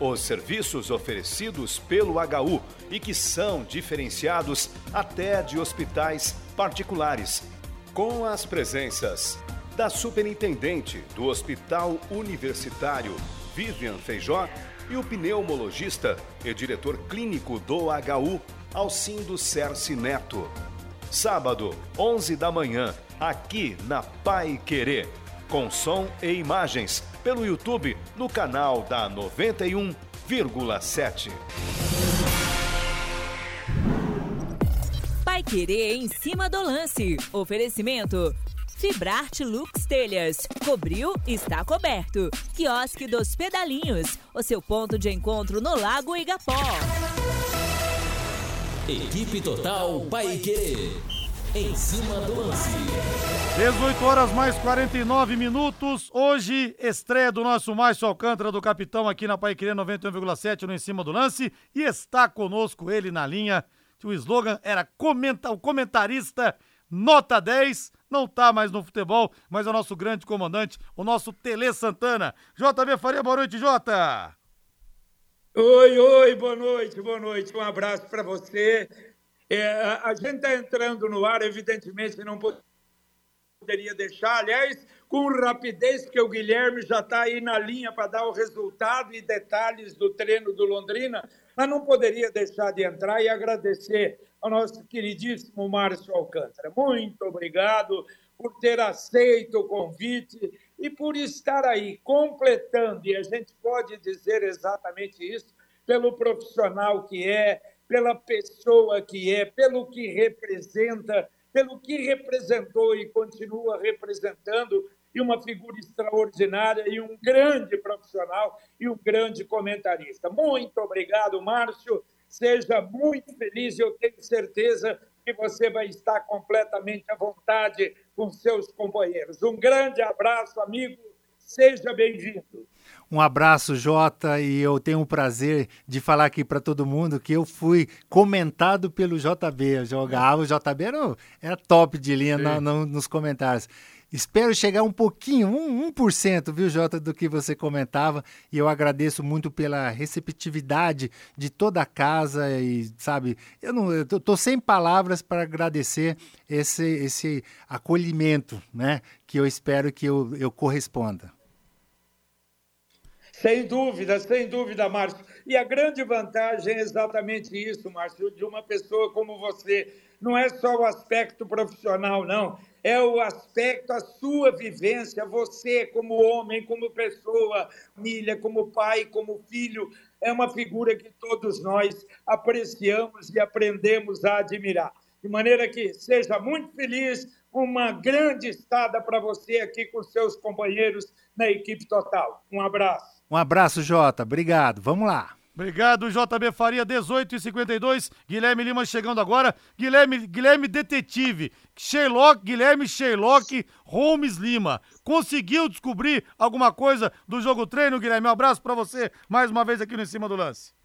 S26: Os serviços oferecidos pelo HU e que são diferenciados até de hospitais particulares, com as presenças da superintendente do Hospital Universitário, Vivian Feijó, e o pneumologista e diretor clínico do HU, Alcindo Cerci Neto. Sábado, 11 da manhã, aqui na Pai Querer, com som e imagens, pelo YouTube, no canal da 91,7.
S21: Pai Querer em cima do lance. Oferecimento. Fibrarte Lux Telhas. Cobriu, está coberto. Quiosque dos Pedalinhos. O seu ponto de encontro no Lago Igapó.
S13: Equipe Total Paique. Em cima do lance.
S2: 18 horas mais 49 minutos. Hoje, estreia do nosso Márcio Alcântara, do capitão, aqui na Paiquerê 91,7 no Em Cima do Lance. E está conosco ele na linha. O slogan era comenta, o comentarista nota 10. Não tá mais no futebol, mas é o nosso grande comandante, o nosso Tele Santana. JB Faria, boa noite, Jota.
S27: Oi, oi, boa noite, boa noite. Um abraço para você. É, a, gente está entrando no ar, evidentemente não poderia deixar. Aliás, com rapidez, que o Guilherme já está aí na linha para dar o resultado e detalhes do treino do Londrina, mas não poderia deixar de entrar e agradecer ao nosso queridíssimo Márcio Alcântara. Muito obrigado por ter aceito o convite e por estar aí completando, e a gente pode dizer exatamente isso, pelo profissional que é, pela pessoa que é, pelo que representa, pelo que representou e continua representando, e uma figura extraordinária, e um grande profissional e um grande comentarista. Muito obrigado, Márcio. Seja muito feliz, eu tenho certeza que você vai estar completamente à vontade com seus companheiros. Um grande abraço, amigo. Seja bem-vindo.
S6: Um abraço, Jota, e eu tenho o prazer de falar aqui para todo mundo que eu fui comentado pelo JB. Eu jogava, o JB era, era top de linha no, no, nos comentários. Espero chegar um pouquinho, um, 1%, viu, Jota, do que você comentava. E eu agradeço muito pela receptividade de toda a casa. E, sabe, eu não eu tô, sem palavras para agradecer esse, esse acolhimento, né? Que eu espero que eu, eu corresponda.
S27: Sem dúvida, sem dúvida, Márcio. E a grande vantagem é exatamente isso, Márcio, de uma pessoa como você. Não é só o aspecto profissional, não. É o aspecto, a sua vivência, você como homem, como pessoa, família, como pai, como filho. É uma figura que todos nós apreciamos e aprendemos a admirar. De maneira que seja muito feliz, uma grande estada para você aqui com seus companheiros na equipe total. Um abraço.
S6: Um abraço, Jota. Obrigado. Vamos lá.
S2: Obrigado, JB Faria, 18 e 52 Guilherme Lima chegando agora. Guilherme, Guilherme Detetive. Sherlock, Guilherme Sherlock Holmes Lima. Conseguiu descobrir alguma coisa do jogo treino, Guilherme? Um abraço para você mais uma vez aqui no Em Cima do Lance.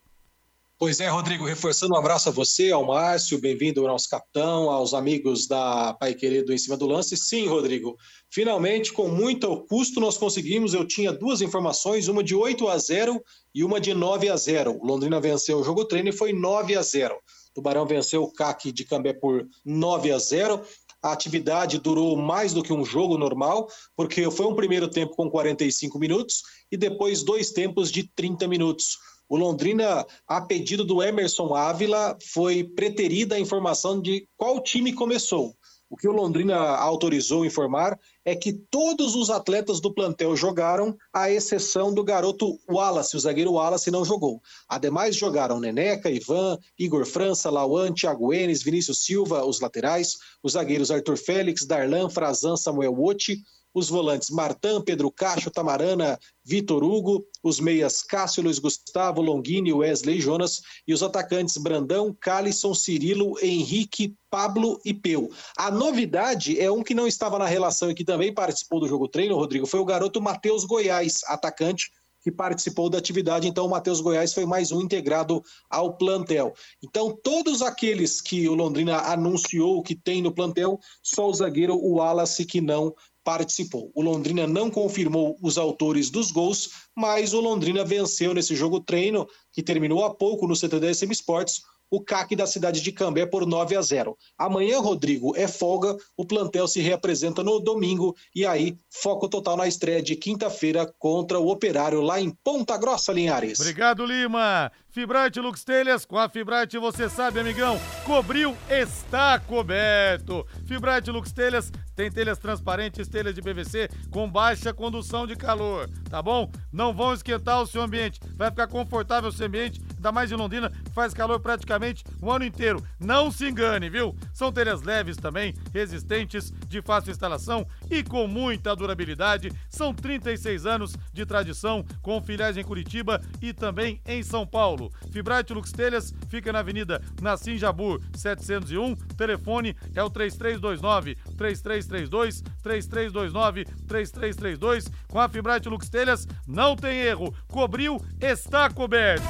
S4: Pois é, Rodrigo, reforçando um abraço a você, ao Márcio, bem-vindo ao nosso capitão, aos amigos da Pai Querido em cima do lance. Sim, Rodrigo, finalmente, com muito custo, nós conseguimos. Eu tinha duas informações, uma de 8 a 0 e uma de 9 a 0. O Londrina venceu o jogo treino e foi 9 a 0. O Tubarão venceu o CAC de Cambé por 9 a 0. A atividade durou mais do que um jogo normal, porque foi um primeiro tempo com 45 minutos e depois dois tempos de 30 minutos. O Londrina, a pedido do Emerson Ávila, foi preterida a informação de qual time começou. O que o Londrina autorizou informar é que todos os atletas do plantel jogaram, à exceção do garoto Wallace, o zagueiro Wallace não jogou. Ademais, jogaram Neneca, Ivan, Igor França, Lauan, Thiago Enes, Vinícius Silva, os laterais, os zagueiros Arthur Félix, Darlan, Frazan, Samuel Wotti, os volantes Martã, Pedro Cacho, Tamarana, Vitor Hugo, os meias Cássio, Luiz Gustavo, Longini, Wesley Jonas e os atacantes Brandão, Calisson, Cirilo, Henrique, Pablo e Peu. A novidade é um que não estava na relação e que também participou do jogo treino, Rodrigo, foi o garoto Matheus Goiás, atacante, que participou da atividade. Então, o Matheus Goiás foi mais um integrado ao plantel. Então, todos aqueles que o Londrina anunciou que tem no plantel, só o zagueiro, o Wallace, que não participou. O Londrina não confirmou os autores dos gols, mas o Londrina venceu nesse jogo treino, que terminou há pouco no CTDSM Esportes, o CAC da cidade de Cambé por 9 a 0. Amanhã, Rodrigo, é folga, o plantel se reapresenta no domingo e aí foco total na estreia de quinta-feira contra o Operário lá em Ponta Grossa, Linhares.
S2: Obrigado, Lima. Fibrate Lux Telhas, com a Fibrate você sabe, amigão, cobriu, está coberto. Fibrate Lux Telhas tem telhas transparentes, telhas de PVC com baixa condução de calor, tá bom? Não vão esquentar o seu ambiente, vai ficar confortável o seu ambiente, ainda mais em Londrina, faz calor praticamente o ano inteiro. Não se engane, viu? São telhas leves também, resistentes, de fácil instalação e com muita durabilidade. São 36 anos de tradição, com filiais em Curitiba e também em São Paulo. Fibrate Lux Telhas fica na Avenida Nassim Jabur 701. Telefone é o 3329 3332 3329 3332. Com a Fibrate Lux Telhas não tem erro. Cobriu, está coberto.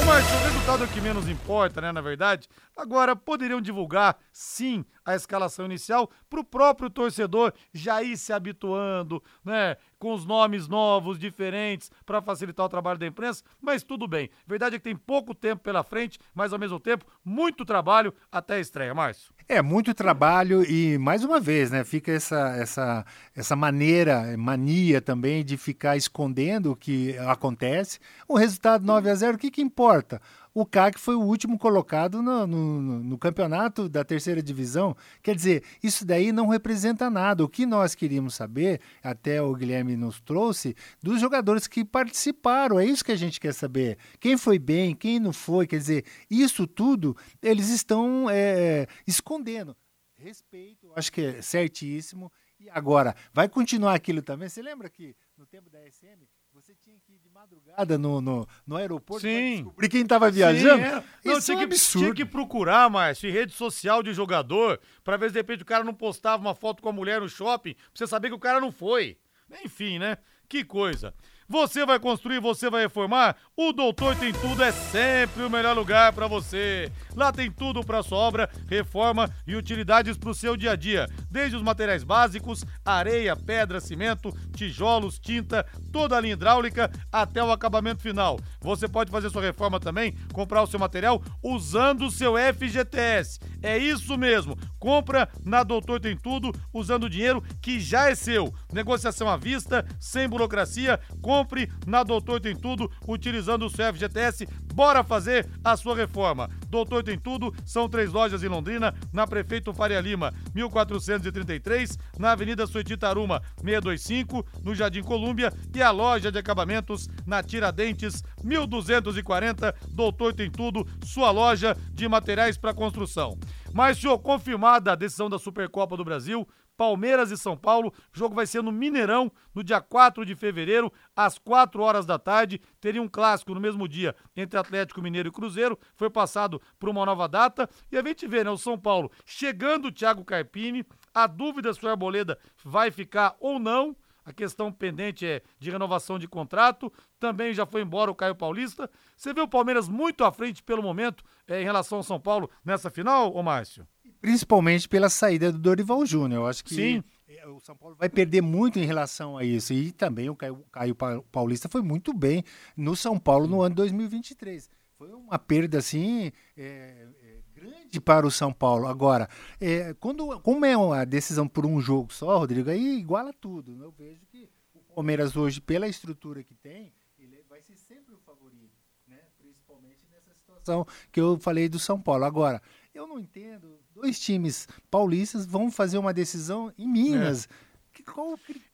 S2: O Márcio, o resultado é o que menos importa, né, na verdade. Agora, poderiam divulgar, sim, a escalação inicial para o próprio torcedor já ir se habituando, né, com os nomes novos, diferentes, para facilitar o trabalho da imprensa, mas tudo bem. Verdade é que tem pouco tempo pela frente, mas ao mesmo tempo, muito trabalho até a estreia, Márcio.
S6: É, muito trabalho e, mais uma vez, né, fica essa, essa, essa maneira, mania também de ficar escondendo o que acontece. O resultado 9 a 0 o que, que importa? O CAC foi o último colocado no, no, no, campeonato da terceira divisão. Quer dizer, isso daí não representa nada. O que nós queríamos saber, até o Guilherme nos trouxe, dos jogadores que participaram. É isso que a gente quer saber. Quem foi bem, quem não foi. Quer dizer, isso tudo eles estão é, escondendo. Respeito, acho que é certíssimo. E agora, vai continuar aquilo também? Você lembra que no tempo da SM você tinha que ir de madrugada no, no, no aeroporto
S2: Sim.
S6: descobrir quem estava viajando?
S2: Sim, é. Não,
S6: Isso
S2: tinha,
S6: é um
S2: que,
S6: absurdo.
S2: tinha que procurar, Márcio, em rede social de jogador, pra ver se de repente o cara não postava uma foto com a mulher no shopping, pra você saber que o cara não foi. Enfim, né? Que coisa. Você vai construir, você vai reformar? O Doutor Tem Tudo é sempre o melhor lugar para você. Lá tem tudo para sua obra, reforma e utilidades para o seu dia a dia. Desde os materiais básicos, areia, pedra, cimento, tijolos, tinta, toda a linha hidráulica até o acabamento final. Você pode fazer sua reforma também, comprar o seu material usando o seu FGTS. É isso mesmo. Compra na Doutor Tem Tudo usando o dinheiro que já é seu. Negociação à vista, sem burocracia. Compre na Doutor Tem Tudo utilizando o seu FGTS. Bora fazer a sua reforma. Doutor Tem Tudo, são três lojas em Londrina, na Prefeito Faria Lima, 1433, na Avenida Sueti Taruma, 625, no Jardim Colúmbia e a loja de acabamentos na Tiradentes, 1240. Doutor Tem Tudo, sua loja de materiais para construção. Mas, senhor, confirmada a decisão da Supercopa do Brasil, Palmeiras e São Paulo. O jogo vai ser no Mineirão, no dia 4 de fevereiro, às 4 horas da tarde. Teria um clássico no mesmo dia entre Atlético Mineiro e Cruzeiro. Foi passado por uma nova data. E a gente vê, né? O São Paulo chegando o Thiago Carpini. A dúvida se o Arboleda vai ficar ou não. A questão pendente é de renovação de contrato. Também já foi embora o Caio Paulista. Você vê o Palmeiras muito à frente pelo momento é, em relação ao São Paulo nessa final, ô Márcio?
S6: Principalmente pela saída do Dorival Júnior. Eu acho que
S2: Sim.
S6: o São Paulo vai perder muito em relação a isso. E também o Caio, Caio Paulista foi muito bem no São Paulo no ano de 2023. Foi uma perda assim. É, é, grande para o São Paulo. Agora, é, quando, como é uma decisão por um jogo só, Rodrigo, aí iguala tudo. Eu vejo que o Palmeiras hoje, pela estrutura que tem, ele vai ser sempre o favorito, né? principalmente nessa situação que eu falei do São Paulo. Agora, eu não entendo, dois times paulistas vão fazer uma decisão em Minas.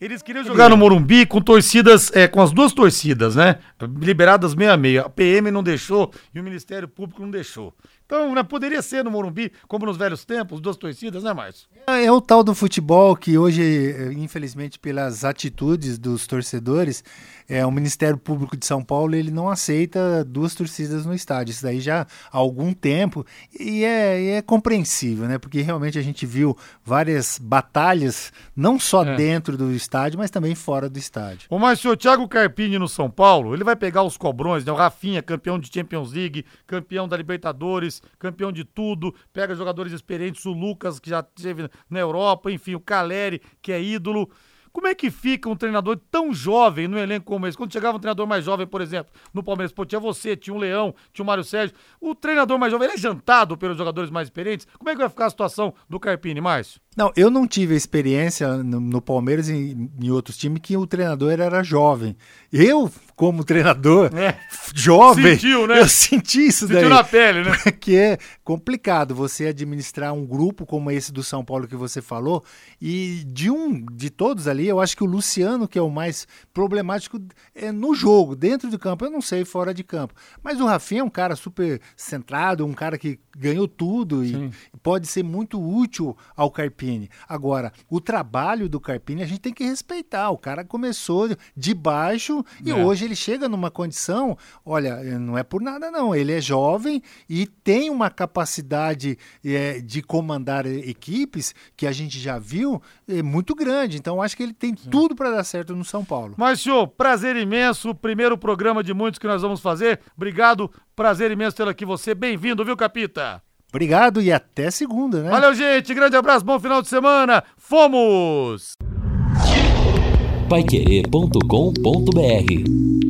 S2: Eles queriam jogar no Morumbi com torcidas, é, com as duas torcidas, né? Liberadas meio a meio. A PM não deixou e o Ministério Público não deixou. Então, né, poderia ser no Morumbi, como nos velhos tempos, duas torcidas, né, Márcio?
S6: É, é o tal do futebol que hoje, infelizmente, pelas atitudes dos torcedores, é, o Ministério Público de São Paulo ele não aceita duas torcidas no estádio. Isso daí já há algum tempo e é, é compreensível, né? Porque realmente a gente viu várias batalhas, não só
S2: É.
S6: dentro do estádio, mas também fora do estádio.
S2: Ô, Márcio, o Thiago Carpini no São Paulo, ele vai pegar os cobrões, né? O Rafinha, campeão de Champions League, campeão da Libertadores, campeão de tudo, pega jogadores experientes, o Lucas, que já esteve na Europa, enfim, o Caleri, que é ídolo. Como é que fica um treinador tão jovem no elenco como esse? Quando chegava um treinador mais jovem, por exemplo, no Palmeiras, pô, tinha você, tinha o Leão, tinha o Mário Sérgio. O treinador mais jovem, ele é jantado pelos jogadores mais experientes? Como é que vai ficar a situação do Carpini, Márcio?
S6: Não, eu não tive a experiência no, no Palmeiras e em outros times que o treinador era jovem. Eu como treinador, jovem,
S2: Sentiu, né?
S6: eu senti isso
S2: Sentiu
S6: daí.
S2: na pele, né?
S6: Porque é complicado você administrar um grupo como esse do São Paulo que você falou e de um de todos ali, eu acho que o Luciano que é o mais problemático é no jogo, dentro do campo, eu não sei fora de campo. Mas o Rafinha é um cara super centrado, um cara que ganhou tudo e pode ser muito útil ao Carpini. Agora, o trabalho do Carpini a gente tem que respeitar. O cara começou de baixo e
S2: É.
S6: hoje ele chega numa condição, olha, não é por nada não, ele é jovem e tem uma capacidade eh, de comandar eh, equipes que a gente já viu é muito grande. Então acho que ele tem tudo para dar certo no São Paulo.
S2: Mas, senhor, prazer imenso. Primeiro programa de muitos que nós vamos fazer. Obrigado. Prazer imenso tê-lo aqui. Você bem-vindo, viu, Capita?
S6: Obrigado e até segunda, né?
S2: Valeu, gente. Grande abraço. Bom final de semana. Fomos!
S13: Paiquerê.com.br